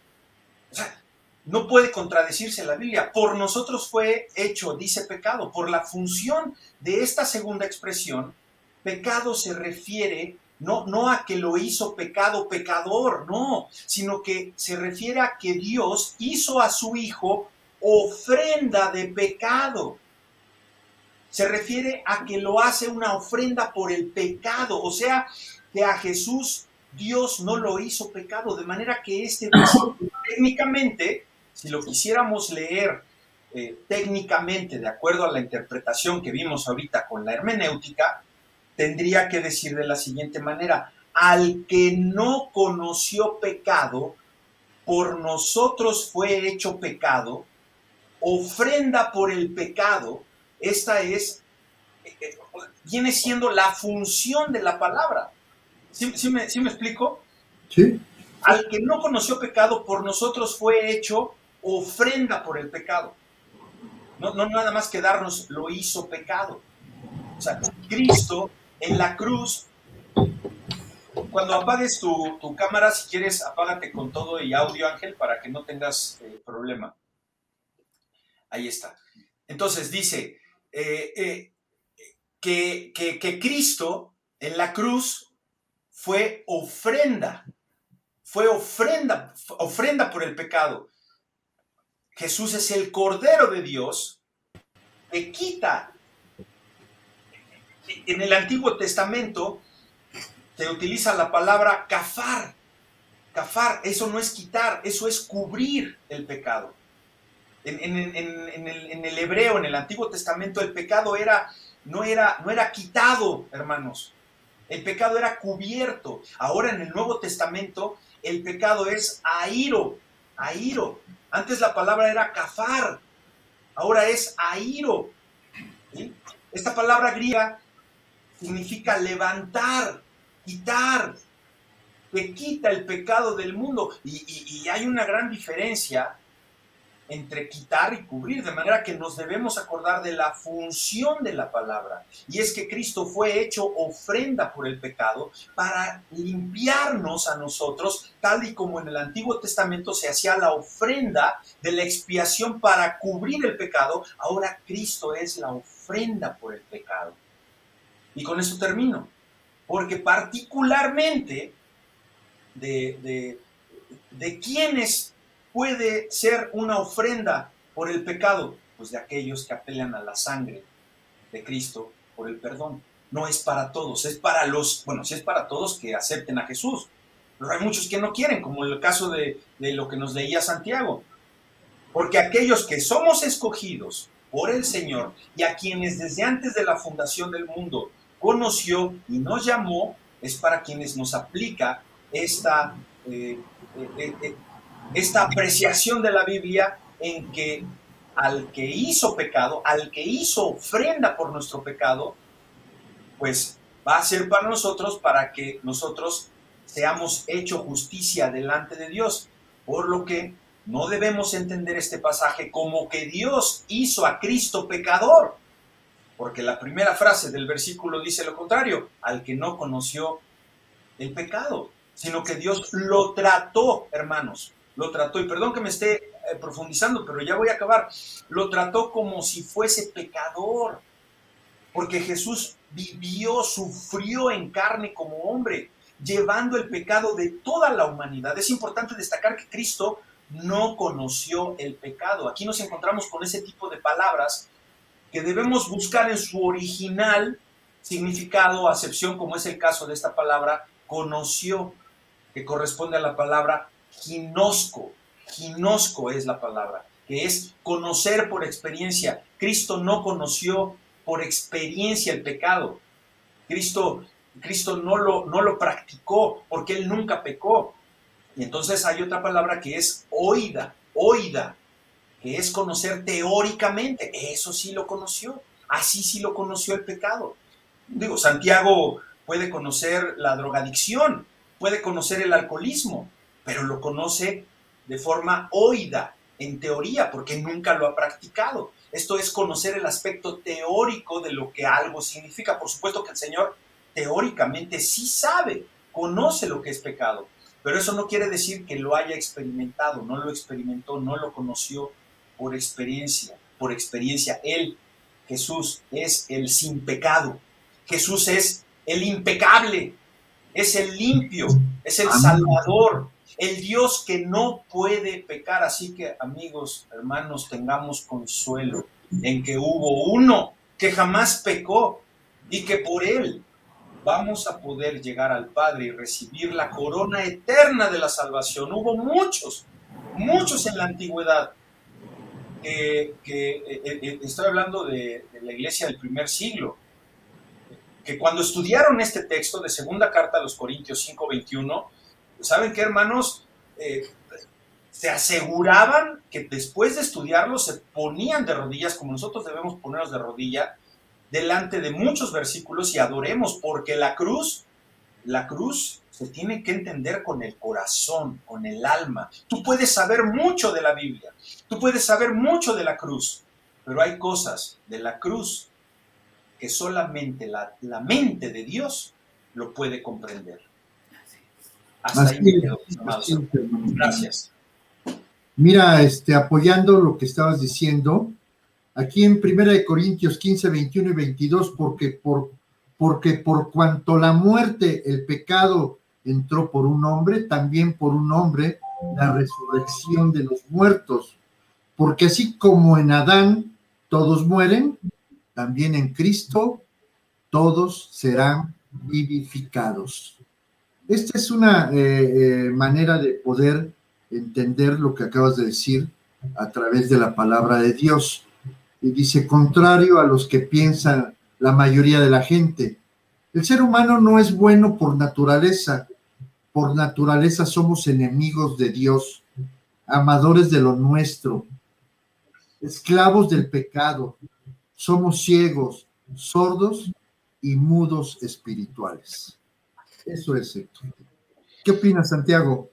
O sea, no puede contradecirse la Biblia. Por nosotros fue hecho, dice pecado. Por la función de esta segunda expresión, pecado se refiere no, no a que lo hizo pecado pecador, no, sino que se refiere a que Dios hizo a su Hijo ofrenda de pecado. Se refiere a que lo hace una ofrenda por el pecado, o sea, que a Jesús Dios no lo hizo pecado, de manera que este técnicamente si lo quisiéramos leer eh, técnicamente, de acuerdo a la interpretación que vimos ahorita con la hermenéutica, tendría que decir de la siguiente manera, al que no conoció pecado, por nosotros fue hecho pecado, ofrenda por el pecado, esta es, eh, eh, viene siendo la función de la palabra. ¿Sí, me, ¿sí me explico? Sí. Al que no conoció pecado, por nosotros fue hecho ofrenda por el pecado. No, nada más que darnos lo hizo pecado. O sea, Cristo en la cruz, cuando apagues tu, cámara, si quieres, apágate con todo y audio, Ángel, para que no tengas eh, problema. Ahí está. Entonces dice eh, eh, que, que, que Cristo en la cruz fue ofrenda, fue ofrenda, ofrenda por el pecado. Jesús es el Cordero de Dios que quita. En el Antiguo Testamento se utiliza la palabra cafar. Cafar, eso no es quitar, eso es cubrir el pecado. En, el, hebreo, en el Antiguo Testamento, el pecado era, no, era, no era quitado, hermanos. El pecado era cubierto. Ahora en el Nuevo Testamento, el pecado es airo, airo. Antes la palabra era cafar, ahora es airo. Esta palabra griega significa levantar, quitar, que quita el pecado del mundo. y hay una gran diferencia entre quitar y cubrir, de manera que nos debemos acordar de la función de la palabra. Y es que Cristo fue hecho ofrenda por el pecado para limpiarnos a nosotros, tal y como en el Antiguo Testamento se hacía la ofrenda de la expiación para cubrir el pecado. Ahora Cristo es la ofrenda por el pecado. Y con eso termino. Porque particularmente de, de, de quienes puede ser una ofrenda por el pecado? Pues de aquellos que apelan a la sangre de Cristo por el perdón. No es para todos, es para los, bueno, sí es para todos que acepten a Jesús. Pero hay muchos que no quieren, como el caso de, de lo que nos leía Santiago. Porque aquellos que somos escogidos por el Señor y a quienes desde antes de la fundación del mundo conoció y nos llamó, es para quienes nos aplica esta, eh, eh, eh, esta apreciación de la Biblia en que al que hizo pecado, al que hizo ofrenda por nuestro pecado, pues va a ser para nosotros para que nosotros seamos hecho justicia delante de Dios. Por lo que no debemos entender este pasaje como que Dios hizo a Cristo pecador, porque la primera frase del versículo dice lo contrario, al que no conoció el pecado, sino que Dios lo trató, hermanos, lo trató, y perdón que me esté eh, profundizando, pero ya voy a acabar, lo trató como si fuese pecador, porque Jesús vivió, sufrió en carne como hombre, llevando el pecado de toda la humanidad. Es importante destacar que Cristo no conoció el pecado. Aquí nos encontramos con ese tipo de palabras que debemos buscar en su original significado, acepción, como es el caso de esta palabra, conoció, que corresponde a la palabra ginosco. Ginosco es la palabra, que es conocer por experiencia. Cristo no conoció por experiencia el pecado. Cristo, Cristo no, lo, no lo practicó porque él nunca pecó. Y entonces hay otra palabra que es oída, oída, que es conocer teóricamente. Eso sí lo conoció. Así sí lo conoció el pecado. Digo, Santiago puede conocer la drogadicción, puede conocer el alcoholismo, pero lo conoce de forma oída, en teoría, porque nunca lo ha practicado. Esto es conocer el aspecto teórico de lo que algo significa. Por supuesto que el Señor teóricamente sí sabe, conoce lo que es pecado, pero eso no quiere decir que lo haya experimentado, no lo experimentó, no lo conoció por experiencia, por experiencia. Él, Jesús, es el sin pecado. Jesús es el impecable, es el limpio, es el Salvador, el Dios que no puede pecar. Así que amigos, hermanos, tengamos consuelo en que hubo uno que jamás pecó y que por él vamos a poder llegar al Padre y recibir la corona eterna de la salvación. Hubo muchos, muchos en la antigüedad. que, eh, eh, estoy hablando de, de la iglesia del primer siglo, que cuando estudiaron este texto de segunda carta a los Corintios 5:21, ¿saben qué, hermanos? Eh, se aseguraban que después de estudiarlo se ponían de rodillas, como nosotros debemos ponernos de rodilla, delante de muchos versículos y adoremos, porque la cruz, la cruz se tiene que entender con el corazón, con el alma. Tú puedes saber mucho de la Biblia, tú puedes saber mucho de la cruz, pero hay cosas de la cruz que solamente la, la mente de Dios lo puede comprender. Hasta ahí Gracias. Mira, este, apoyando lo que estabas diciendo, aquí en Primera de Corintios 15, 21 y 22, porque por, porque por cuanto la muerte, el pecado entró por un hombre, también por un hombre la resurrección de los muertos. Porque así como en Adán todos mueren, también en Cristo todos serán vivificados. Esta es una eh, eh, manera de poder entender lo que acabas de decir a través de la palabra de Dios. Y dice, contrario a los que piensan la mayoría de la gente, el ser humano no es bueno por naturaleza. Por naturaleza somos enemigos de Dios, amadores de lo nuestro, esclavos del pecado, somos ciegos, sordos y mudos espirituales. Eso es. ¿Qué opinas, Santiago?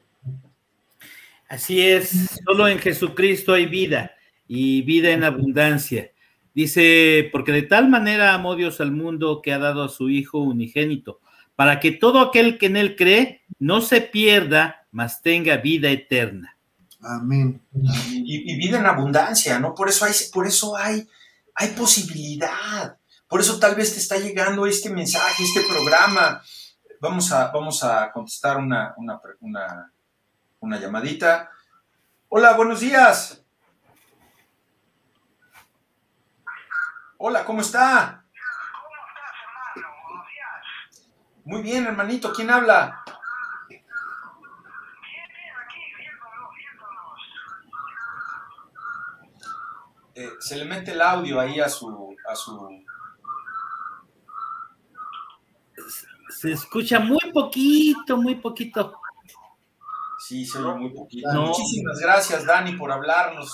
Así es, solo en Jesucristo hay vida y vida en abundancia. Dice, porque de tal manera amó Dios al mundo que ha dado a su Hijo unigénito, para que todo aquel que en él cree no se pierda, mas tenga vida eterna. Amén. Y, y, vida en abundancia, ¿no? Por eso hay, por eso hay hay posibilidad. Por eso tal vez te está llegando este mensaje, este programa. Vamos a, vamos a contestar una, una, una, llamadita. Hola, buenos días. Hola, ¿cómo está? Muy bien, hermanito. ¿Quién habla? Eh, se le mete el audio ahí a su, a su... Se escucha muy poquito, muy poquito. Sí, se oye muy poquito. Muchísimas gracias, Dani, por hablarnos.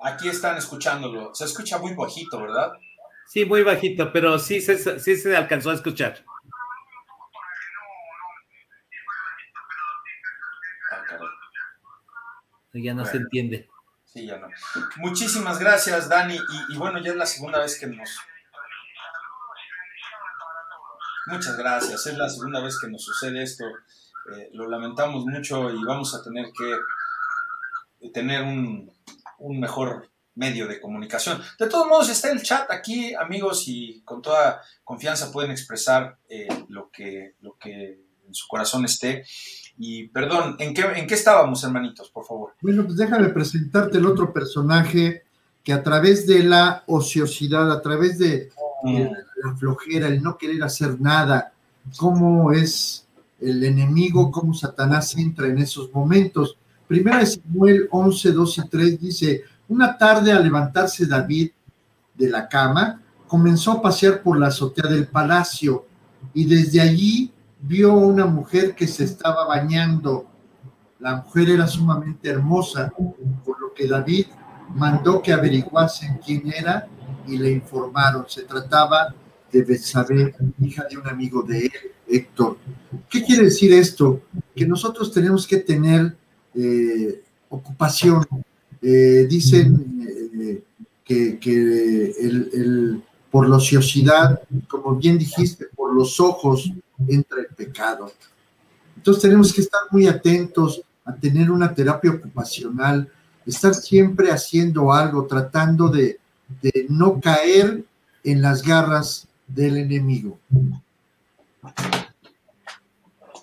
Aquí están escuchándolo. Se escucha muy bajito, ¿verdad? Sí, muy bajito, pero sí se, sí se alcanzó a escuchar. Ah, ya no se entiende. Sí, ya no. Muchísimas gracias, Dani. Y, bueno, ya es la segunda vez que nos... Muchas gracias. Es la segunda vez que nos sucede esto. Eh, lo lamentamos mucho y vamos a tener que tener un, un mejor medio de comunicación. De todos modos, está el chat aquí, amigos, y con toda confianza pueden expresar eh, lo, que, lo que en su corazón esté. Y perdón, ¿en qué, ¿en qué estábamos, hermanitos, por favor? Bueno, pues déjame presentarte el otro personaje que a través de la ociosidad, a través de, mm. la flojera, el no querer hacer nada, cómo es el enemigo, cómo Satanás entra en esos momentos Primera de Samuel 11, 2 y 3 dice, una tarde al levantarse David de la cama, comenzó a pasear por la azotea del palacio y desde allí vio a una mujer que se estaba bañando. La mujer era sumamente hermosa, por lo que David mandó que averiguasen quién era y le informaron. Se trataba de Betsabé, hija de un amigo de él, Héctor. ¿Qué quiere decir esto? Que nosotros tenemos que tener eh, ocupación. Eh, dicen eh, que, el, por la ociosidad, como bien dijiste, por los ojos entra el pecado. Entonces tenemos que estar muy atentos a tener una terapia ocupacional, estar siempre haciendo algo, tratando de, de no caer en las garras del enemigo.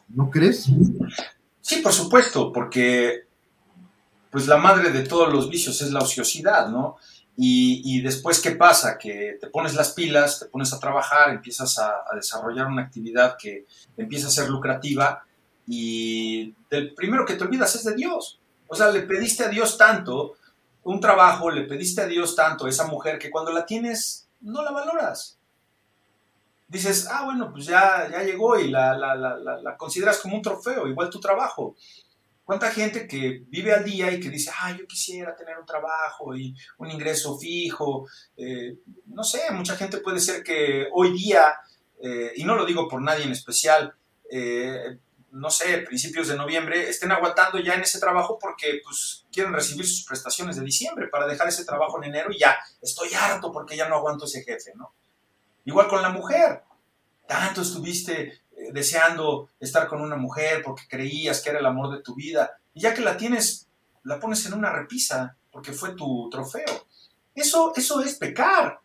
¿No crees? Sí, por supuesto, porque pues la madre de todos los vicios es la ociosidad, ¿no? Y, después, ¿qué pasa? Que te pones las pilas, te pones a trabajar, empiezas a, desarrollar una actividad que empieza a ser lucrativa y el primero que te olvidas es de Dios. O sea, le pediste a Dios tanto, un trabajo, le pediste a Dios tanto esa mujer que cuando la tienes no la valoras. Dices, ah, bueno, pues ya, ya llegó y la, la, la, la consideras como un trofeo, igual tu trabajo. ¿Cuánta gente que vive al día y que dice, ah, yo quisiera tener un trabajo y un ingreso fijo? Eh, no sé, mucha gente puede ser que hoy día, eh, y no lo digo por nadie en especial, eh, no sé, principios de noviembre, estén aguantando ya en ese trabajo porque pues quieren recibir sus prestaciones de diciembre para dejar ese trabajo en enero y ya estoy harto porque ya no aguanto ese jefe, ¿no? Igual con la mujer. Tanto estuviste eh, deseando estar con una mujer porque creías que era el amor de tu vida, y ya que la tienes, la pones en una repisa porque fue tu trofeo. Eso, eso es pecar.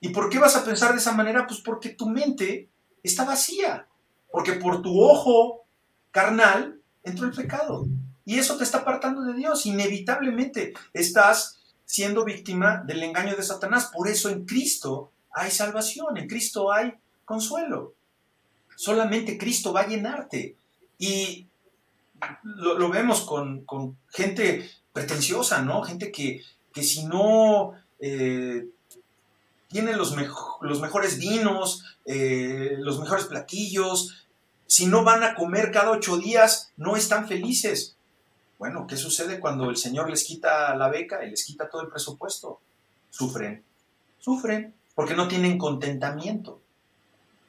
¿Y por qué vas a pensar de esa manera? Pues porque tu mente está vacía, porque por tu ojo carnal entró el pecado. Y eso te está apartando de Dios. Inevitablemente estás siendo víctima del engaño de Satanás. Por eso en Cristo hay salvación, en Cristo hay consuelo. Solamente Cristo va a llenarte. Y lo, vemos con, gente pretenciosa, ¿no? Gente que, si no eh, tiene los, los, mejores vinos, eh, los mejores platillos, si no van a comer cada ocho días, no están felices. Bueno, ¿qué sucede cuando el Señor les quita la beca y les quita todo el presupuesto? Sufren, sufren, porque no tienen contentamiento.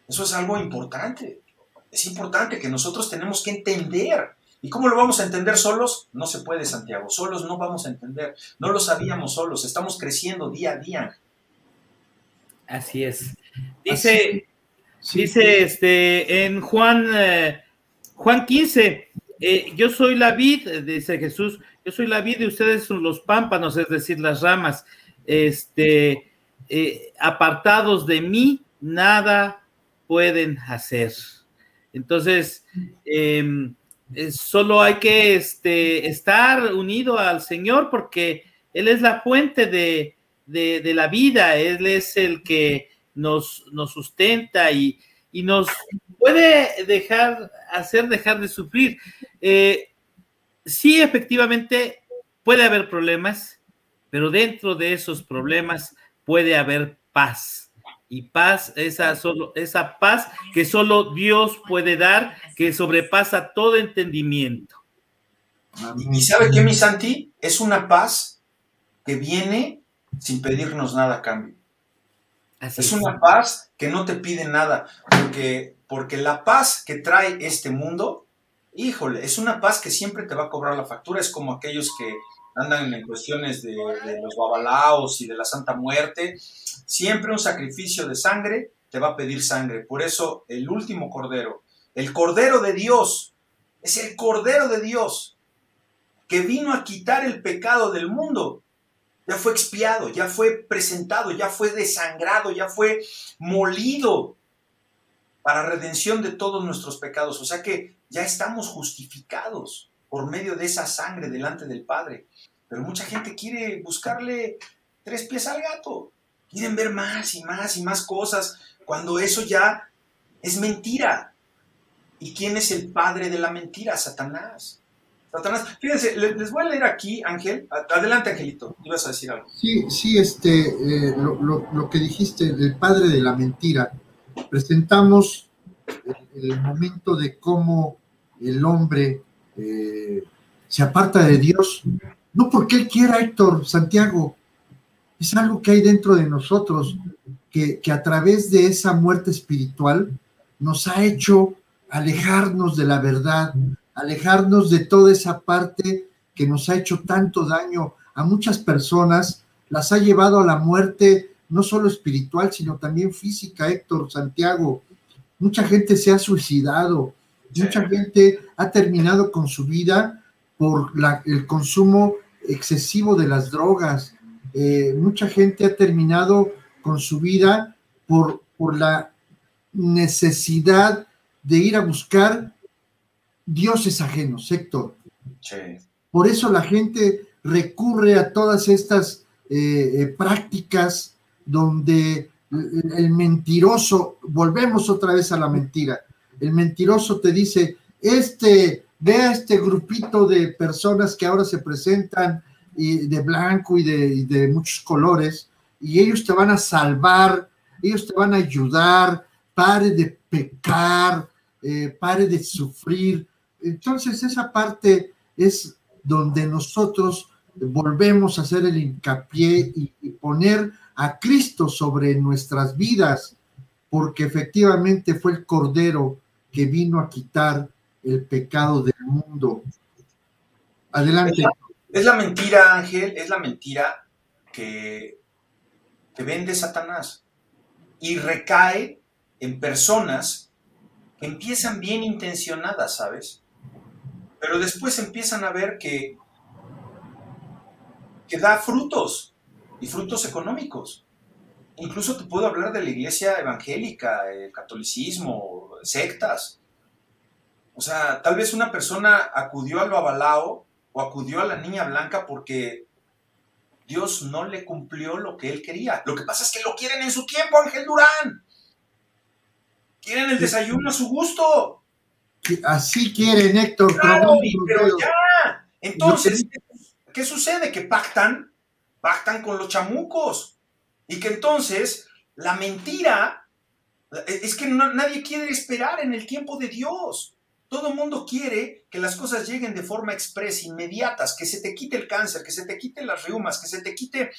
Eso es algo importante. Es importante que nosotros tenemos que entender. ¿Y cómo lo vamos a entender solos? No se puede, Santiago. Solos no vamos a entender. No lo sabíamos solos. Estamos creciendo día a día. Así es. Dice, dice este, en Juan, eh, Juan 15, eh, yo soy la vid, dice Jesús, yo soy la vid y ustedes son los pámpanos, es decir, las ramas. Este, eh, apartados de mí, nada pueden hacer. Entonces, em, solo hay que este, estar unido al Señor porque Él es la fuente de, la vida, Él es el que nos, nos sustenta y, nos puede dejar, hacer dejar de sufrir. Eh, sí, efectivamente, puede haber problemas, pero dentro de esos problemas puede haber paz y paz, esa, solo, esa paz que solo Dios puede dar, que sobrepasa todo entendimiento. ¿Y sabe qué, mi Santi? Es una paz que viene sin pedirnos nada a cambio. es, una paz que no te pide nada, porque, porque la paz que trae este mundo, híjole, es una paz que siempre te va a cobrar la factura, es como aquellos que andan en cuestiones de, los babalaos y de la Santa Muerte, siempre un sacrificio de sangre te va a pedir sangre. Por eso el último cordero, el cordero de Dios, es el cordero de Dios que vino a quitar el pecado del mundo. Ya fue expiado, ya fue presentado, ya fue desangrado, ya fue molido para redención de todos nuestros pecados. O sea que ya estamos justificados por medio de esa sangre delante del Padre. Pero mucha gente quiere buscarle tres pies al gato. Quieren ver más y más y más cosas, cuando eso ya es mentira. ¿Y quién es el padre de la mentira? Satanás. Satanás. Fíjense, les voy a leer aquí, Ángel. Adelante, Angelito. Ibas a decir algo. Sí, sí, este, eh, lo, que dijiste, el padre de la mentira. Presentamos el, momento de cómo el hombre eh, se aparta de Dios, no porque él quiera, Héctor, Santiago, es algo que hay dentro de nosotros, que, que a través de esa muerte espiritual nos ha hecho alejarnos de la verdad, alejarnos de toda esa parte que nos ha hecho tanto daño a muchas personas, las ha llevado a la muerte, no solo espiritual, sino también física, Héctor, Santiago. Mucha gente se ha suicidado, mucha gente ha terminado con su vida por el consumo excesivo de las drogas. Eh, mucha gente ha terminado con su vida por, por la necesidad de ir a buscar dioses ajenos, Héctor. Por eso la gente recurre a todas estas eh, eh, prácticas donde el mentiroso, volvemos otra vez a la mentira, el mentiroso te dice, este, ve a este grupito de personas que ahora se presentan y de blanco y de, muchos colores, y ellos te van a salvar, ellos te van a ayudar, pare de pecar, eh, pare de sufrir. Entonces esa parte es donde nosotros volvemos a hacer el hincapié y, poner a Cristo sobre nuestras vidas, porque efectivamente fue el Cordero que vino a quitar el pecado del mundo. Adelante. Es la, mentira, Ángel, es la mentira que, que vende Satanás y recae en personas empiezan bien intencionadas, ¿sabes? Pero después empiezan a ver que, que da frutos y frutos económicos. Incluso te puedo hablar de la iglesia evangélica, el catolicismo, sectas. O sea, tal vez una persona acudió a lo avalao o acudió a la niña blanca porque Dios no le cumplió lo que él quería. Lo que pasa es que lo quieren en su tiempo, Ángel Durán. Quieren el desayuno a su gusto. Así quieren, Héctor. Claro, pero ya. Entonces, ¿qué sucede? Que pactan, pactan con los chamucos. Y que entonces la mentira es que nadie quiere esperar en el tiempo de Dios. Todo el mundo quiere que las cosas lleguen de forma expresa, inmediatas, que se te quite el cáncer, que se te quite las reumas, que se te quite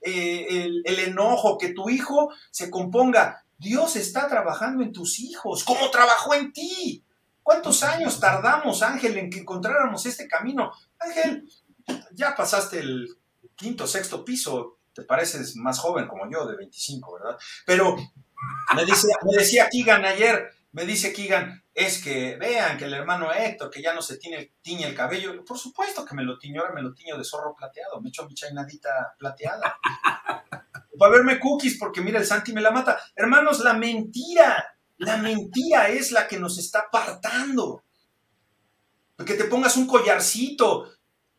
eh, el, el, enojo, que tu hijo se componga. Dios está trabajando en tus hijos, como trabajó en ti. ¿Cuántos años tardamos, Ángel, en que encontráramos este camino? Ángel, ya pasaste el quinto, sexto piso, te pareces más joven como yo, de 25, ¿verdad? Pero me, dice, me decía Keegan ayer, me dice Keegan, es que vean que el hermano Héctor, que ya no se tiene, tiñe el cabello, por supuesto que me lo tiño, ahora me lo tiño de zorro plateado, me echo mi chainadita plateada para verme cookies porque mira, el Santi me la mata. Hermanos, la mentira, la mentira es la que nos está apartando. Que te pongas un collarcito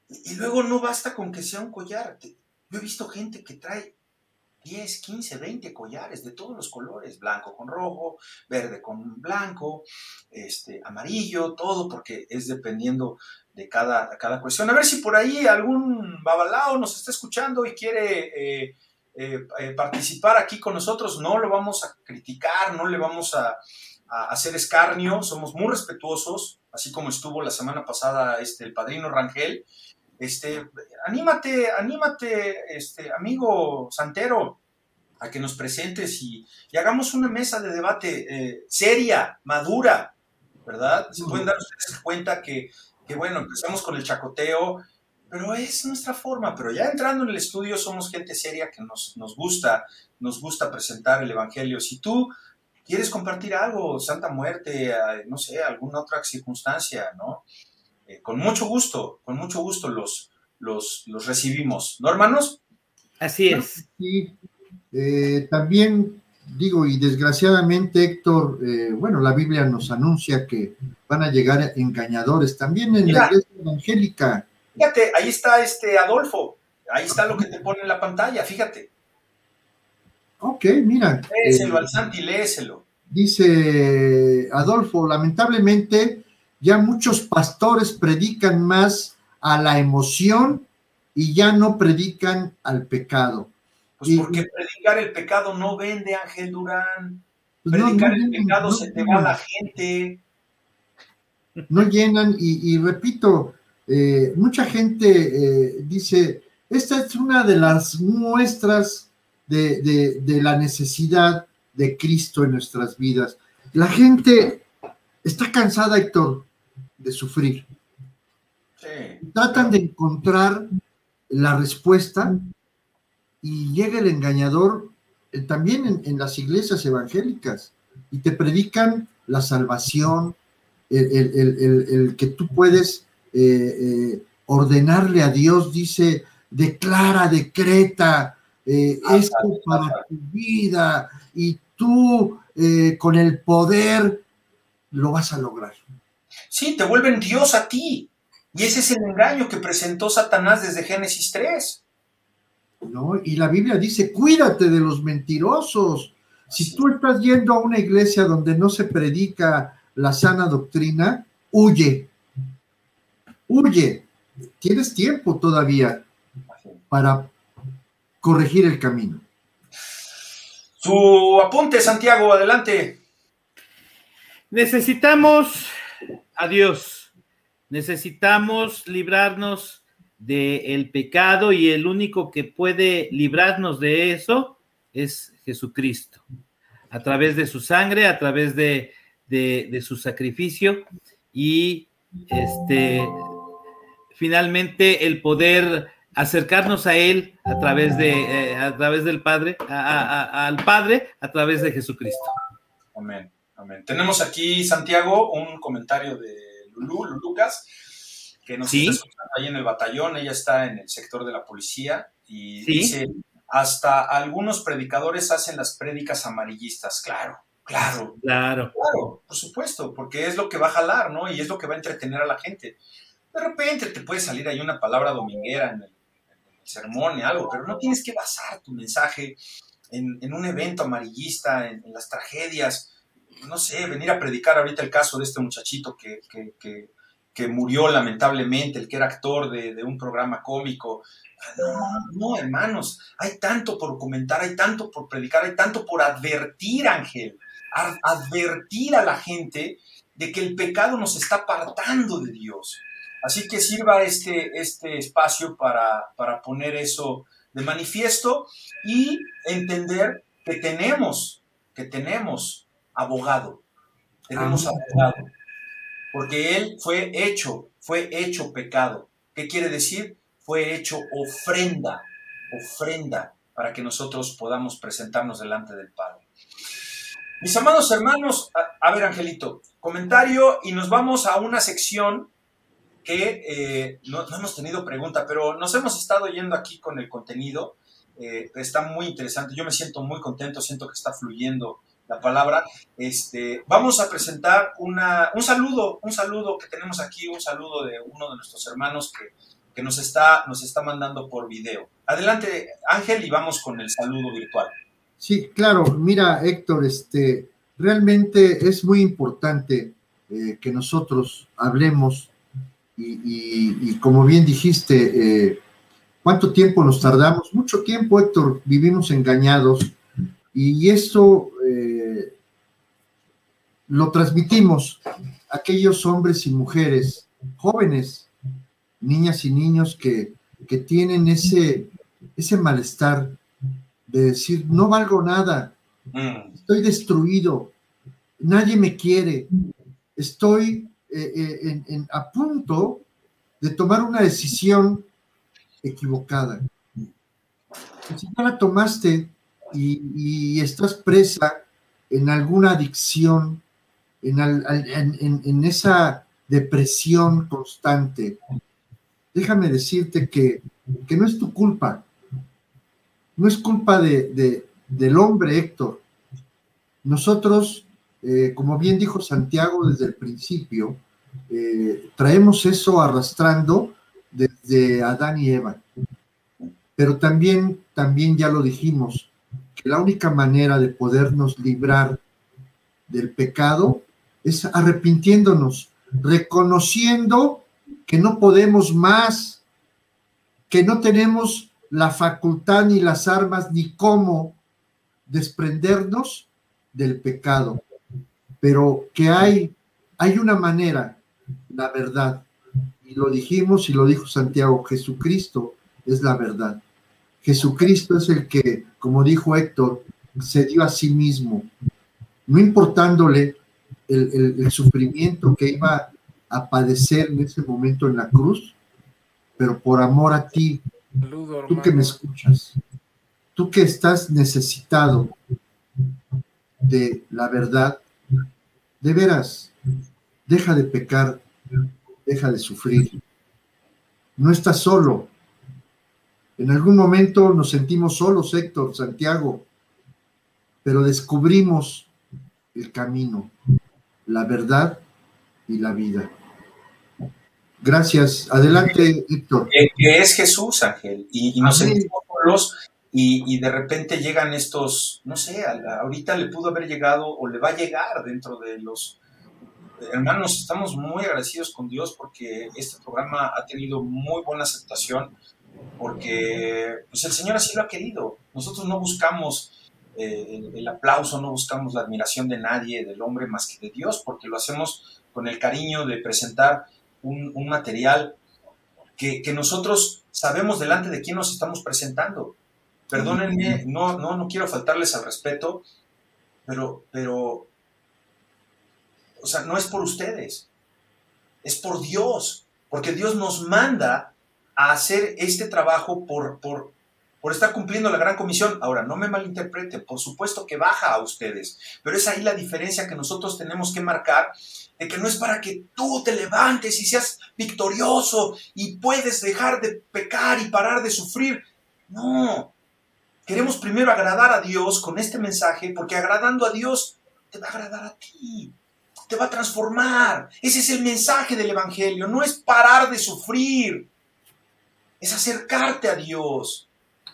y luego no basta con que sea un collar. Yo he visto gente que trae 10, 15, 20 collares de todos los colores, blanco con rojo, verde con blanco, este, amarillo, todo, porque es dependiendo de cada, cada cuestión. A ver si por ahí algún babalao nos está escuchando y quiere eh, eh, eh, participar aquí con nosotros, no lo vamos a criticar, no le vamos a, hacer escarnio, somos muy respetuosos, así como estuvo la semana pasada este, el padrino Rangel. Este, anímate, anímate, este, amigo Santero, a que nos presentes y, hagamos una mesa de debate eh, seria, madura, ¿verdad? Se pueden dar ustedes cuenta que, que, bueno, empezamos con el chacoteo, pero es nuestra forma, pero ya entrando en el estudio somos gente seria que nos, nos gusta, nos gusta presentar el Evangelio. Si tú quieres compartir algo, Santa Muerte, eh, no sé, alguna otra circunstancia, ¿no? Eh, con mucho gusto, con mucho gusto los, los, los recibimos, ¿no, hermanos? Así es. Sí, eh, también digo, y desgraciadamente Héctor, bueno, la Biblia nos anuncia que van a llegar engañadores también en la iglesia evangélica. Fíjate, ahí está este Adolfo. Ahí está lo que te pone en la pantalla, fíjate. Ok, mira. Léeselo eh, al Santi, léeselo. Dice Adolfo, lamentablemente ya muchos pastores predican más a la emoción y ya no predican al pecado. Pues porque predicar el pecado no vende, Ángel Durán. Pues predicar el pecado se te va a la gente. No llenan, y, repito, eh, mucha gente eh, dice, esta es una de las muestras de, la necesidad de Cristo en nuestras vidas. La gente está cansada, Héctor, de sufrir. Tratan de encontrar la respuesta y llega el engañador eh, también en, las iglesias evangélicas y te predican la salvación, el, que tú puedes eh, eh, ordenarle a Dios, dice, declara, decreta esto para tu vida y tú con el poder lo vas a lograr. Sí, te vuelven Dios a ti. Y ese es el engaño que presentó Satanás desde Génesis 3. ¿No? Y la Biblia dice, cuídate de los mentirosos. Si tú estás yendo a una iglesia donde no se predica la sana doctrina, huye. Huye. Tienes tiempo todavía para corregir el camino. Su apunte, Santiago, adelante. Necesitamos a Dios. Necesitamos librarnos del pecado y el único que puede librarnos de eso es Jesucristo. A través de su sangre, a través de, su sacrificio y este finalmente el poder acercarnos a Él a través de eh, a través del Padre, al Padre a través de Jesucristo. Amén. Tenemos aquí, Santiago, un comentario de Lulú, Lucas, que nos está escuchando ahí en el batallón. Ella está en el sector de la policía y dice: hasta algunos predicadores hacen las prédicas amarillistas. Claro, claro. Claro. Claro, por supuesto, porque es lo que va a jalar, ¿no? Y es lo que va a entretener a la gente. De repente te puede salir ahí una palabra dominguera en el, sermón y algo, pero no tienes que basar tu mensaje en, un evento amarillista, en las tragedias no sé, venir a predicar ahorita el caso de este muchachito que, murió lamentablemente, el que era actor de, un programa cómico. No, no, hermanos, hay tanto por comentar, hay tanto por predicar, hay tanto por advertir, Ángel, advertir a la gente de que el pecado nos está apartando de Dios. Así que sirva este, este espacio para, para poner eso de manifiesto y entender que tenemos, que tenemos abogado. Tenemos ah. abogado. Porque Él fue hecho, fue hecho pecado. ¿Qué quiere decir? Fue hecho ofrenda, ofrenda para que nosotros podamos presentarnos delante del Padre. Mis amados hermanos, a, ver Angelito, comentario y nos vamos a una sección que eh, no, hemos tenido pregunta, pero nos hemos estado yendo aquí con el contenido. Eh, está muy interesante, yo me siento muy contento, siento que está fluyendo la palabra. Este, vamos a presentar una, un saludo, un saludo que tenemos aquí, un saludo de uno de nuestros hermanos que, que nos, está, nos está mandando por video. Adelante, Ángel, y vamos con el saludo virtual. Sí, claro, mira, Héctor, este, realmente es muy importante eh, que nosotros hablemos y, como bien dijiste, eh, ¿cuánto tiempo nos tardamos? Mucho tiempo, Héctor, vivimos engañados y esto eh, lo transmitimos a aquellos hombres y mujeres, jóvenes, niñas y niños que, tienen ese, ese malestar de decir, no valgo nada, mm. estoy destruido, nadie me quiere, estoy eh, eh, a punto de tomar una decisión equivocada. Si no la tomaste, y, estás presa en alguna adicción, en, esa depresión constante, déjame decirte que, no es tu culpa, no es culpa de, del hombre, Héctor. Nosotros, eh, como bien dijo Santiago desde el principio, eh, traemos eso arrastrando desde Adán y Eva. Pero también, también ya lo dijimos, que la única manera de podernos librar del pecado es arrepintiéndonos, reconociendo que no podemos más, que no tenemos la facultad ni las armas ni cómo desprendernos del pecado, pero que hay, hay una manera, la verdad, y lo dijimos y lo dijo Santiago, Jesucristo es la verdad. Jesucristo es el que, como dijo Héctor, se dio a sí mismo, no importándole el, sufrimiento que iba a padecer en ese momento en la cruz, pero por amor a ti, tú que me escuchas, tú que estás necesitado de la verdad, de veras, deja de pecar, deja de sufrir. No estás solo. En algún momento nos sentimos solos, Héctor, Santiago, pero descubrimos el camino, la verdad y la vida. Gracias. Adelante, Héctor. Que, es Jesús, Ángel, y, nos sentimos solos y, de repente llegan estos, no sé, ahorita le pudo haber llegado o le va a llegar dentro de los... Hermanos, estamos muy agradecidos con Dios porque este programa ha tenido muy buena aceptación, porque pues el Señor así lo ha querido. Nosotros no buscamos eh, el, aplauso, no buscamos la admiración de nadie, del hombre, más que de Dios, porque lo hacemos con el cariño de presentar un, material que, nosotros sabemos delante de quién nos estamos presentando. Perdónenme, no, no, no quiero faltarles al respeto, pero, pero, o sea, no es por ustedes, es por Dios, porque Dios nos manda a hacer este trabajo por, por, por estar cumpliendo la gran comisión. Ahora, no me malinterpreten, por supuesto que baja a ustedes, pero es ahí la diferencia que nosotros tenemos que marcar, de que no es para que tú te levantes y seas victorioso y puedes dejar de pecar y parar de sufrir. No, queremos primero agradar a Dios con este mensaje, porque agradando a Dios te va a agradar a ti, te va a transformar. Ese es el mensaje del Evangelio, no es parar de sufrir, es acercarte a Dios.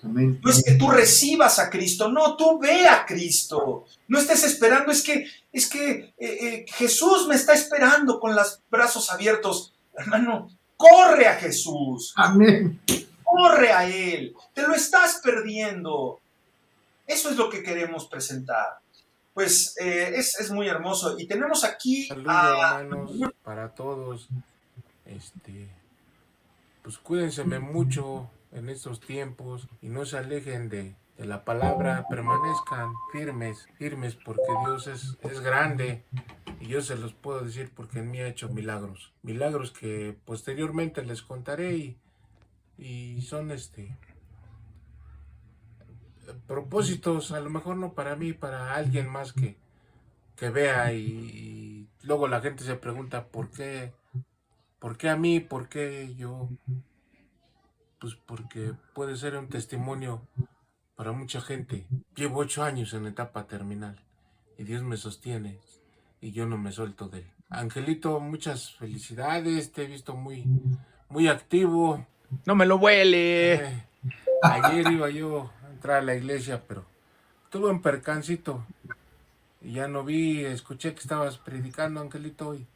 No es que tú recibas a Cristo, no, tú ve a Cristo. No estés esperando, es que, es que eh, eh, Jesús me está esperando con los brazos abiertos. Hermano, corre a Jesús. Amén. Corre a Él. Te lo estás perdiendo. Eso es lo que queremos presentar. Pues eh, es, muy hermoso. Y tenemos aquí a... para todos. Este, pues cuídense mucho en estos tiempos y no se alejen de, la palabra, permanezcan firmes, firmes porque Dios es, es grande y yo se los puedo decir porque en mí ha hecho milagros, milagros que posteriormente les contaré y, y son este propósitos, a lo mejor no para mí, para alguien más que, que vea y, y, luego la gente se pregunta por qué, por qué a mí, por qué yo, pues porque puede ser un testimonio para mucha gente. Llevo ocho años en etapa terminal y Dios me sostiene y yo no me suelto de él. Angelito, muchas felicidades, te he visto muy, muy activo. No me lo huele. Eh, ayer iba yo a entrar a la iglesia, pero tuve un percancito y ya no vi, escuché que estabas predicando, Angelito, y,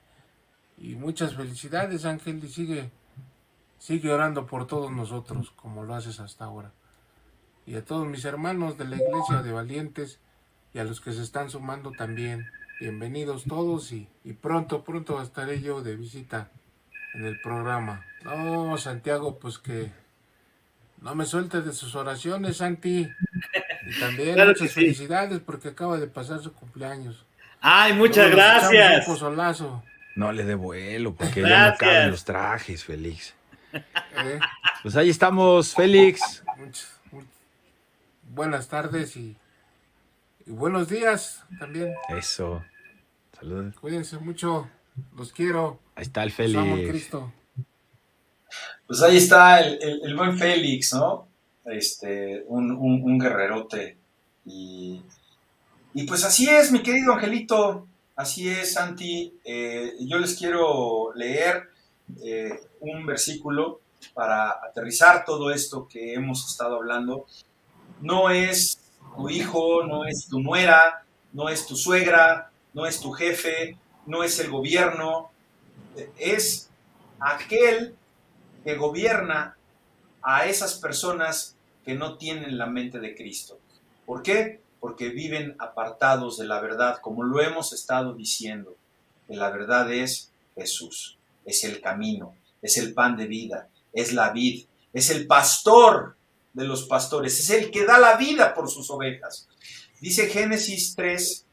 y muchas felicidades, Ángel, y sigue Sigue orando por todos nosotros, como lo haces hasta ahora. Y a todos mis hermanos de la iglesia de valientes y a los que se están sumando también. Bienvenidos todos y, pronto, pronto estaré yo de visita en el programa. No, Santiago, pues que no me suelte de sus oraciones, Santi. Y también muchas felicidades porque acaba de pasar su cumpleaños. Ay, muchas gracias. No le dé vuelo porque ya no caben los trajes, Félix. Eh, pues ahí estamos, Félix. buenas tardes y, buenos días también. Eso. Saludos. Cuídense mucho. Los quiero. Ahí está el Félix. Pues ahí está el, buen Félix, ¿no? Este, un, guerrerote. Y, pues así es, mi querido Angelito. Así es, Santi. Eh, yo les quiero leer eh, un versículo para aterrizar todo esto que hemos estado hablando. No es tu hijo, no es tu nuera, no es tu suegra, no es tu jefe, no es el gobierno, es aquel que gobierna a esas personas que no tienen la mente de Cristo. ¿Por qué? Porque viven apartados de la verdad, como lo hemos estado diciendo. Que la verdad es Jesús, es el camino, es el pan de vida, es la vid, es el pastor de los pastores, es el que da la vida por sus ovejas. Dice Génesis 3,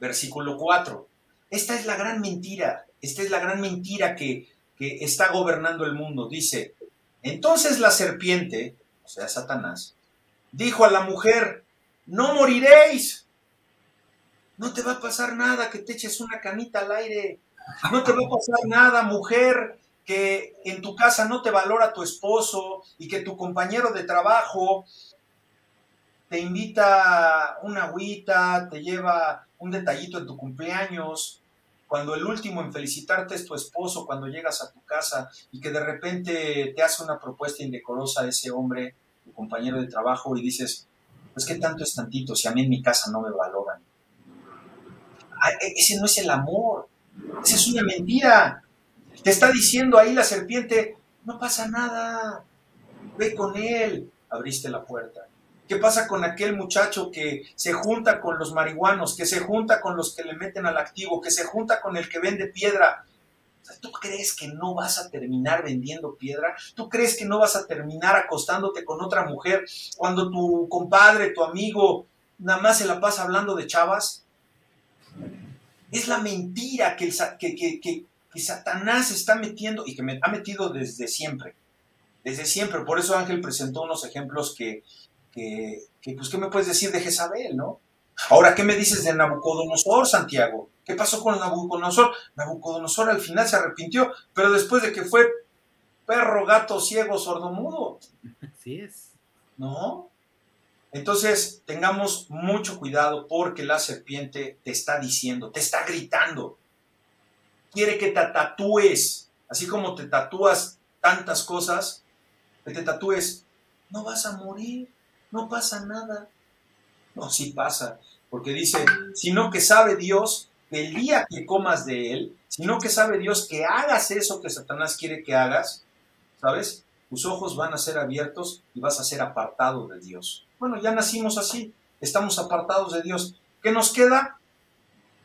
versículo 4. Esta es la gran mentira, esta es la gran mentira que, que está gobernando el mundo. Dice, entonces la serpiente, o sea, Satanás, dijo a la mujer, no moriréis, no te va a pasar nada que te eches una canita al aire, no te va a pasar nada, mujer, que en tu casa no te valora tu esposo y que tu compañero de trabajo te invita una agüita, te lleva un detallito en tu cumpleaños, cuando el último en felicitarte es tu esposo, cuando llegas a tu casa y que de repente te hace una propuesta indecorosa ese hombre, tu compañero de trabajo, y dices, pues qué tanto es tantito, si a mí en mi casa no me valoran. E, ese no es el amor, esa es una mentira. Te está diciendo ahí la serpiente, no pasa nada, ve con él, abriste la puerta. ¿Qué pasa con aquel muchacho que se junta con los marihuanos, que se junta con los que le meten al activo, que se junta con el que vende piedra? ¿Tú crees que no vas a terminar vendiendo piedra? ¿Tú crees que no vas a terminar acostándote con otra mujer cuando tu compadre, tu amigo, nada más se la pasa hablando de chavas? Es la mentira que, que, que Satanás está metiendo y que me ha metido desde siempre. Desde siempre. Por eso Ángel presentó unos ejemplos que, que, pues, ¿qué me puedes decir de Jezabel, no? Ahora, ¿qué me dices de Nabucodonosor, Santiago? ¿Qué pasó con Nabucodonosor? Nabucodonosor al final se arrepintió, pero después de que fue perro, gato, ciego, sordomudo. Así es. ¿No? Entonces, tengamos mucho cuidado porque la serpiente te está diciendo, te está gritando. Quiere que te tatúes, así como te tatúas tantas cosas, que te tatúes, no vas a morir no pasa nada. No, sí pasa, porque dice, sino que sabe Dios el día que comas de él, sino que sabe Dios que hagas eso que Satanás quiere que hagas, ¿sabes? Tus ojos van a ser abiertos y vas a ser apartado de Dios. Bueno, ya nacimos así, estamos apartados de Dios. ¿Qué nos queda?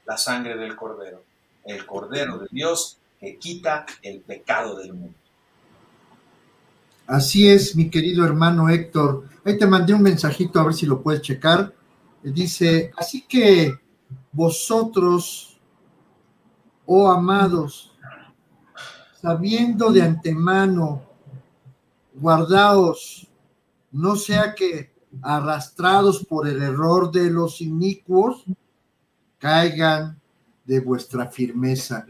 La sangre del cordero, el cordero de Dios que quita el pecado del mundo. Así es, mi querido hermano Héctor. Ahí te mandé un mensajito a ver si lo puedes checar. Dice, así que vosotros, oh amados, sabiendo de antemano, guardaos, no sea que arrastrados por el error de los inicuos, caigan de vuestra firmeza.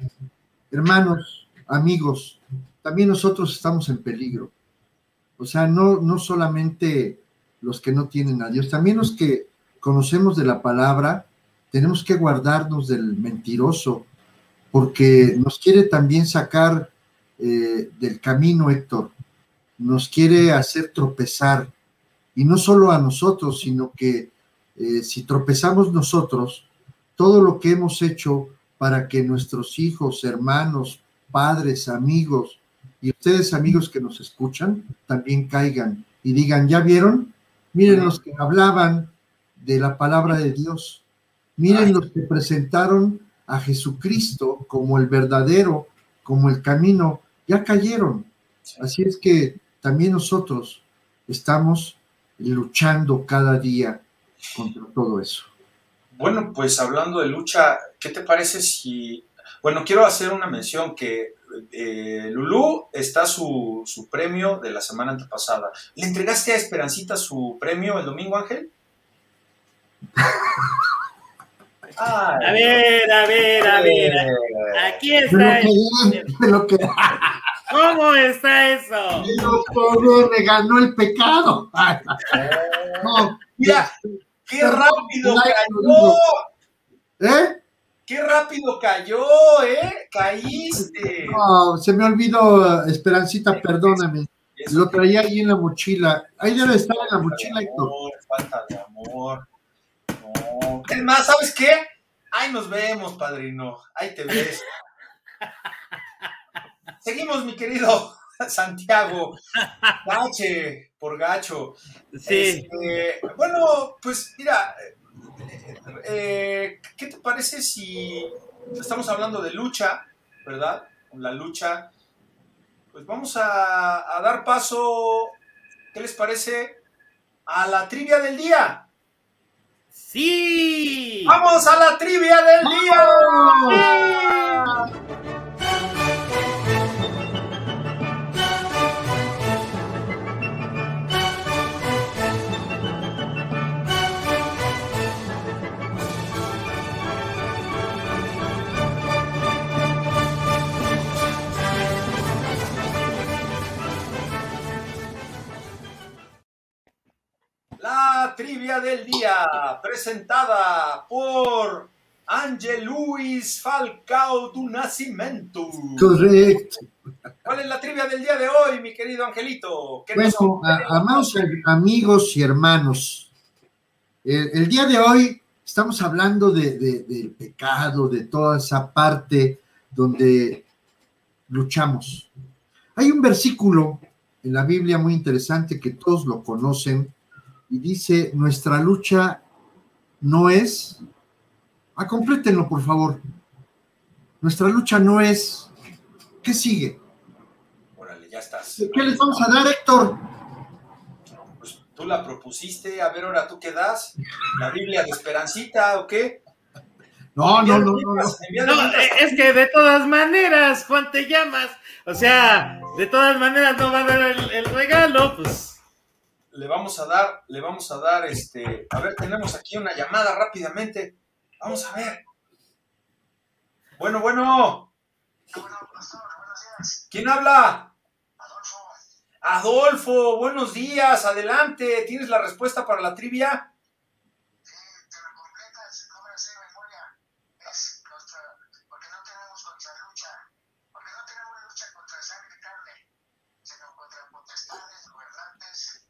Hermanos, amigos, también nosotros estamos en peligro. O sea, no, no solamente los que no tienen a Dios, también los que conocemos de la palabra, tenemos que guardarnos del mentiroso, porque nos quiere también sacar eh, del camino, Héctor, nos quiere hacer tropezar, y no solo a nosotros, sino que eh, si tropezamos nosotros, todo lo que hemos hecho para que nuestros hijos, hermanos, padres, amigos, y ustedes amigos que nos escuchan también caigan y digan, ¿ya vieron? Miren los que hablaban de la palabra de Dios. Miren los que presentaron a Jesucristo como el verdadero, como el camino. Ya cayeron. Así es que también nosotros estamos luchando cada día contra todo eso. Bueno, pues hablando de lucha, ¿qué te parece si... Bueno, quiero hacer una mención que eh, Lulú está su, premio de la semana antepasada. ¿Le entregaste a Esperancita su premio el domingo, Ángel? a ver, a ver, a ver. Aquí está. ¿Cómo está eso? me ganó el pecado. Mira, qué rápido cayó. ¿Eh? ¡Qué rápido cayó, eh! ¡Caíste! No, se me olvidó, Esperancita, perdóname. Lo traía ahí en la mochila. Ahí debe estar en la mochila, Héctor. Falta de amor. No. Es más, ¿sabes qué? Ahí nos vemos, padrino. Ahí te ves. seguimos, mi querido Santiago. Gache, por gacho. Sí. Este, bueno, pues mira, eh, ¿qué te parece si estamos hablando de lucha, verdad? La lucha. Pues vamos a, a dar paso, ¿qué les parece? A la trivia del día. Sí. Vamos a la trivia del día. La trivia del día, presentada por Ángel Luis Falcao do Nascimento. Correcto. ¿Cuál es la trivia del día de hoy, mi querido Angelito? ¿Qué nos Bueno, a- compete? amados amigos y hermanos, el, el día de hoy estamos hablando de- de- del pecado, de toda esa parte donde luchamos. Hay un versículo en la Biblia muy interesante que todos lo conocen y dice, nuestra lucha no es, ah, complétenlo por favor, nuestra lucha no es, ¿qué sigue? Órale, ya estás. ¿Qué les vamos a dar, Héctor? Pues tú la propusiste, a ver ahora tú qué das. ¿La Biblia de Esperancita o qué? No, no, no, no, es que de todas maneras, Juan, te llamas. O sea, de todas maneras no va a dar el, el regalo, pues. Le vamos a dar, le vamos a dar, este, a ver, tenemos aquí una llamada rápidamente. Vamos a ver. Bueno, bueno. ¿Quién habla? Adolfo, buenos días, adelante. ¿Tienes la respuesta para la trivia? porque no tenemos contra lucha, porque no tenemos lucha contra sangre y carne, sino contra potestades, gobernantes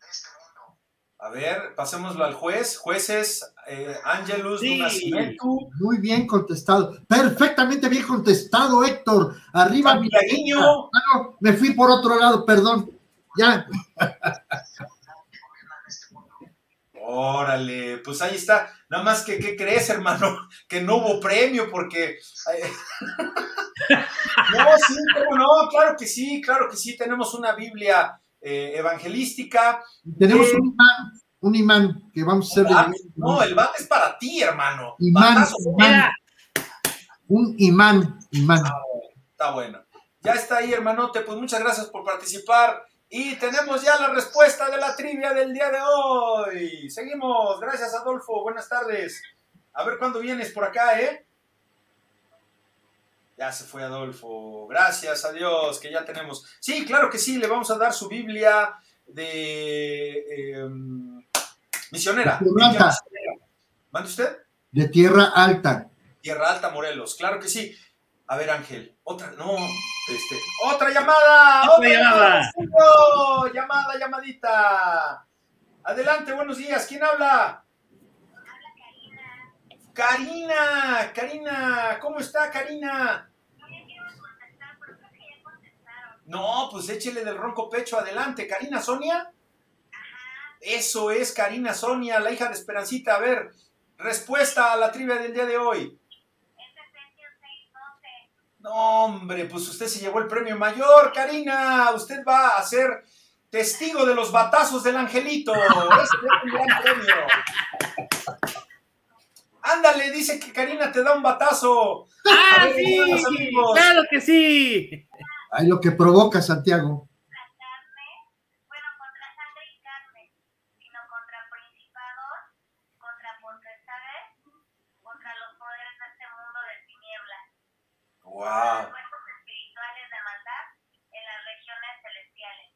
de este mundo. A ver, pasémoslo al juez. Jueces, eh, Angelus Sí. Muy bien contestado. Perfectamente bien contestado, Héctor. Arriba mi. Ah, no, me fui por otro lado, perdón. Ya. Órale, pues ahí está. Nada más que, ¿qué crees, hermano? Que no hubo premio porque... eh, no, sí, cómo no, claro que sí, claro que sí. Tenemos una Biblia eh, evangelística. Tenemos Eh, un imán, un imán que vamos a hacer. Ah, No, el bate es para ti, hermano. Imán, Batazo, imán. Un imán, imán. Está bueno. Ya está ahí, hermanote. Pues muchas gracias por participar. Y tenemos ya la respuesta de la trivia del día de hoy. Seguimos. Gracias, Adolfo. Buenas tardes. A ver cuándo vienes por acá, ¿eh? Ya se fue Adolfo. Gracias a Dios que ya tenemos. Sí, claro que sí. Le vamos a dar su Biblia de eh, misionera. Blanca. ¿Mande usted? De tierra alta. Tierra Alta, Morelos, claro que sí. A ver, Ángel, otra, no, este, otra llamada, Otra llamada. llamada, llamada, llamadita. Adelante, buenos días, ¿quién habla? Karina, Karina, ¿cómo está Karina? No, pues échele del ronco pecho, adelante, Karina Sonia. Eso es Karina Sonia, la hija de Esperancita. A ver, respuesta a la trivia del día de hoy. No, hombre, pues usted se llevó el premio mayor, Karina. Usted va a ser testigo de los batazos del angelito. Ese es un gran premio. Ándale, dice que Karina te da un batazo. ¡Ah, ver, sí! ¡Claro que sí! Ay, lo que provoca, Santiago. Bueno, contra sangre y carne, sino contra principados, contra potestades, contra los poderes de este mundo de tinieblas, Wow, fuerzas espirituales de maldad en las regiones celestiales.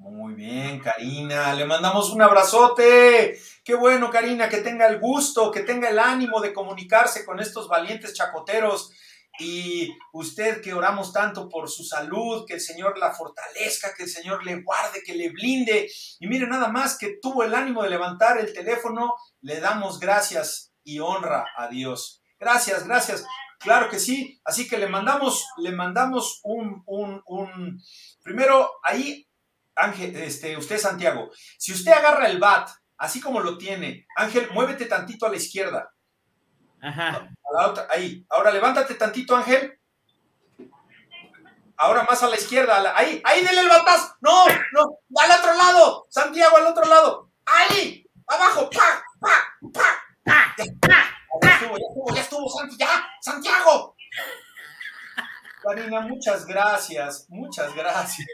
Muy bien, Karina. Le mandamos un abrazote. Qué bueno, Karina, que tenga el gusto, que tenga el ánimo de comunicarse con estos valientes chacoteros. Y usted que oramos tanto por su salud, que el Señor la fortalezca, que el Señor le guarde, que le blinde. Y mire, nada más que tuvo el ánimo de levantar el teléfono, le damos gracias y honra a Dios. Gracias, gracias. Claro que sí. Así que le mandamos, le mandamos un, un, un, primero ahí, Ángel, este, usted Santiago, si usted agarra el bat, así como lo tiene, Ángel, muévete tantito a la izquierda. Ajá. A la otra, ahí. Ahora levántate tantito, Ángel. Ahora más a la izquierda. ahí, ahí, dele el batazo. No, no, al otro lado. Santiago, al otro lado. Ahí, abajo. Pa, pa, pa. Ya, estuvo, ya estuvo, ya estuvo, ya, Santiago. Karina, muchas gracias, muchas gracias.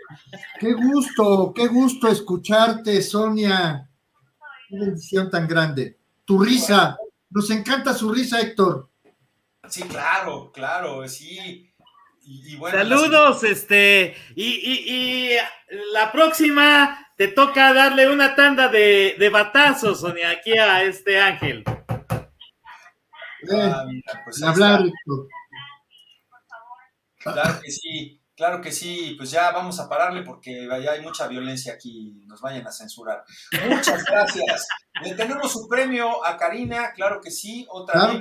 Qué gusto, qué gusto escucharte, Sonia. Qué bendición tan grande. Tu risa, nos encanta su risa, Héctor. Sí, claro, claro, sí. Saludos, este, y, la próxima te toca darle una tanda de, de batazos, Sonia, aquí a este Ángel. Eh, ah, pues hablar, Claro que sí, claro que sí, pues ya vamos a pararle porque ya hay mucha violencia aquí, nos vayan a censurar. Muchas gracias. Le tenemos un premio a Karina, claro que sí, otra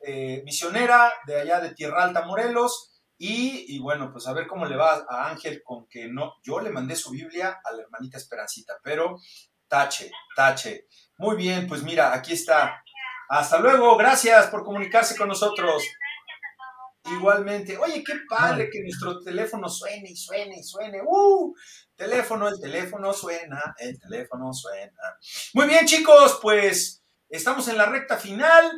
eh, misionera de allá de Tierra Alta, Morelos. Y, bueno, pues a ver cómo le va a Ángel con que no, yo le mandé su Biblia a la hermanita Esperancita, pero tache, tache. Muy bien, pues mira, aquí está. Hasta luego, gracias por comunicarse con nosotros. Igualmente, oye, qué padre que nuestro teléfono suene y suene y suene. ¡Uh! Teléfono, el teléfono suena, el teléfono suena. Muy bien, chicos, pues estamos en la recta final.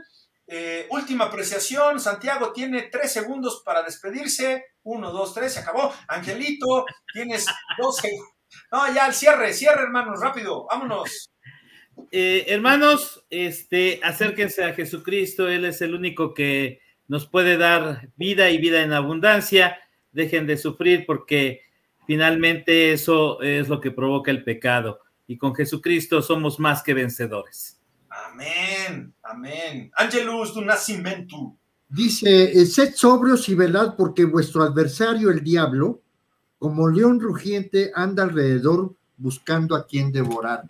Eh, última apreciación, Santiago tiene tres segundos para despedirse. Uno, dos, tres, se acabó. Angelito, tienes dos segundos. No, ya el cierre, cierre, hermanos, rápido, vámonos. Eh, hermanos, este, acérquense a Jesucristo, Él es el único que nos puede dar vida y vida en abundancia. Dejen de sufrir porque finalmente eso es lo que provoca el pecado. Y con Jesucristo somos más que vencedores. Amén, amén. Angelus du Nascimento. Dice, eh, sed sobrios y velad porque vuestro adversario, el diablo, como león rugiente, anda alrededor buscando a quien devorar.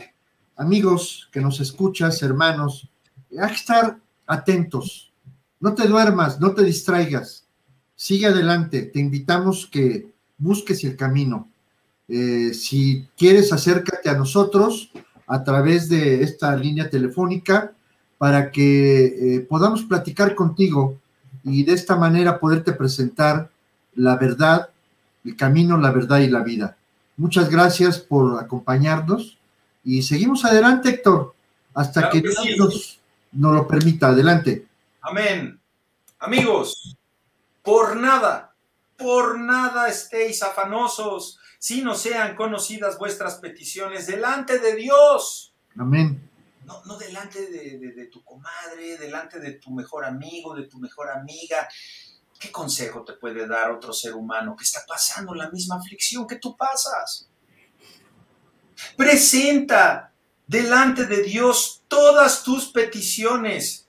Amigos que nos escuchas, hermanos, hay que estar atentos. No te duermas, no te distraigas. Sigue adelante. Te invitamos que busques el camino. Eh, si quieres, acércate a nosotros a través de esta línea telefónica para que eh, podamos platicar contigo y de esta manera poderte presentar la verdad, el camino, la verdad y la vida. Muchas gracias por acompañarnos y seguimos adelante, Héctor, hasta que, Dios nos, lo permita. Adelante. Amén. Amigos, por nada, por nada estéis afanosos si no sean conocidas vuestras peticiones delante de Dios. Amén. No, no delante de, tu comadre, delante de tu mejor amigo, de tu mejor amiga. ¿Qué consejo te puede dar otro ser humano que está pasando la misma aflicción que tú pasas? Presenta delante de Dios todas tus peticiones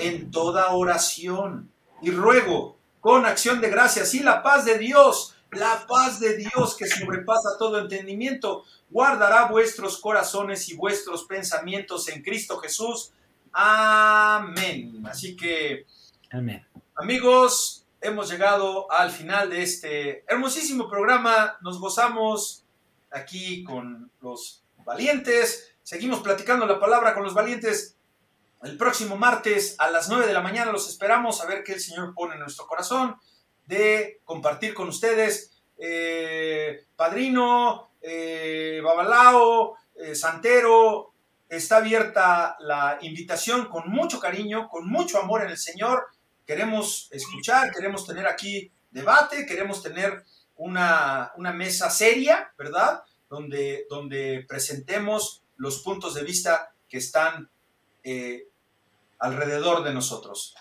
en toda oración y ruego con acción de gracias y la paz de Dios la paz de Dios que sobrepasa todo entendimiento guardará vuestros corazones y vuestros pensamientos en Cristo Jesús. Amén. Así que, Amén. amigos, hemos llegado al final de este hermosísimo programa. Nos gozamos aquí con los valientes. Seguimos platicando la palabra con los valientes. El próximo martes a las 9 de la mañana los esperamos a ver qué el Señor pone en nuestro corazón de compartir con ustedes. Eh, padrino, eh, Babalao, eh, Santero, está abierta la invitación con mucho cariño, con mucho amor en el Señor. Queremos escuchar, queremos tener aquí debate, queremos tener una, mesa seria, ¿verdad? Donde, donde presentemos los puntos de vista que están alrededor de nosotros.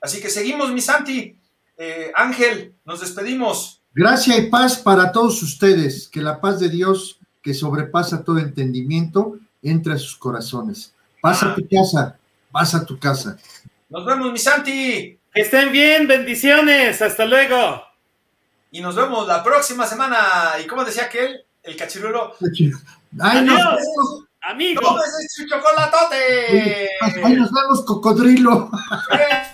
así que seguimos, mi Santi. Eh, Ángel, nos despedimos. Gracia y paz para todos ustedes. Que la paz de Dios, que sobrepasa todo entendimiento, entre a sus corazones. Pasa a tu casa, pasa a tu casa. Nos vemos, mi Santi. Que estén bien, bendiciones, hasta luego. Y nos vemos la próxima semana. Y como decía aquel, el cachirulo. Ay, Adiós, amigos. ¡No, es chocolatote! Ahí nos vemos, cocodrilo.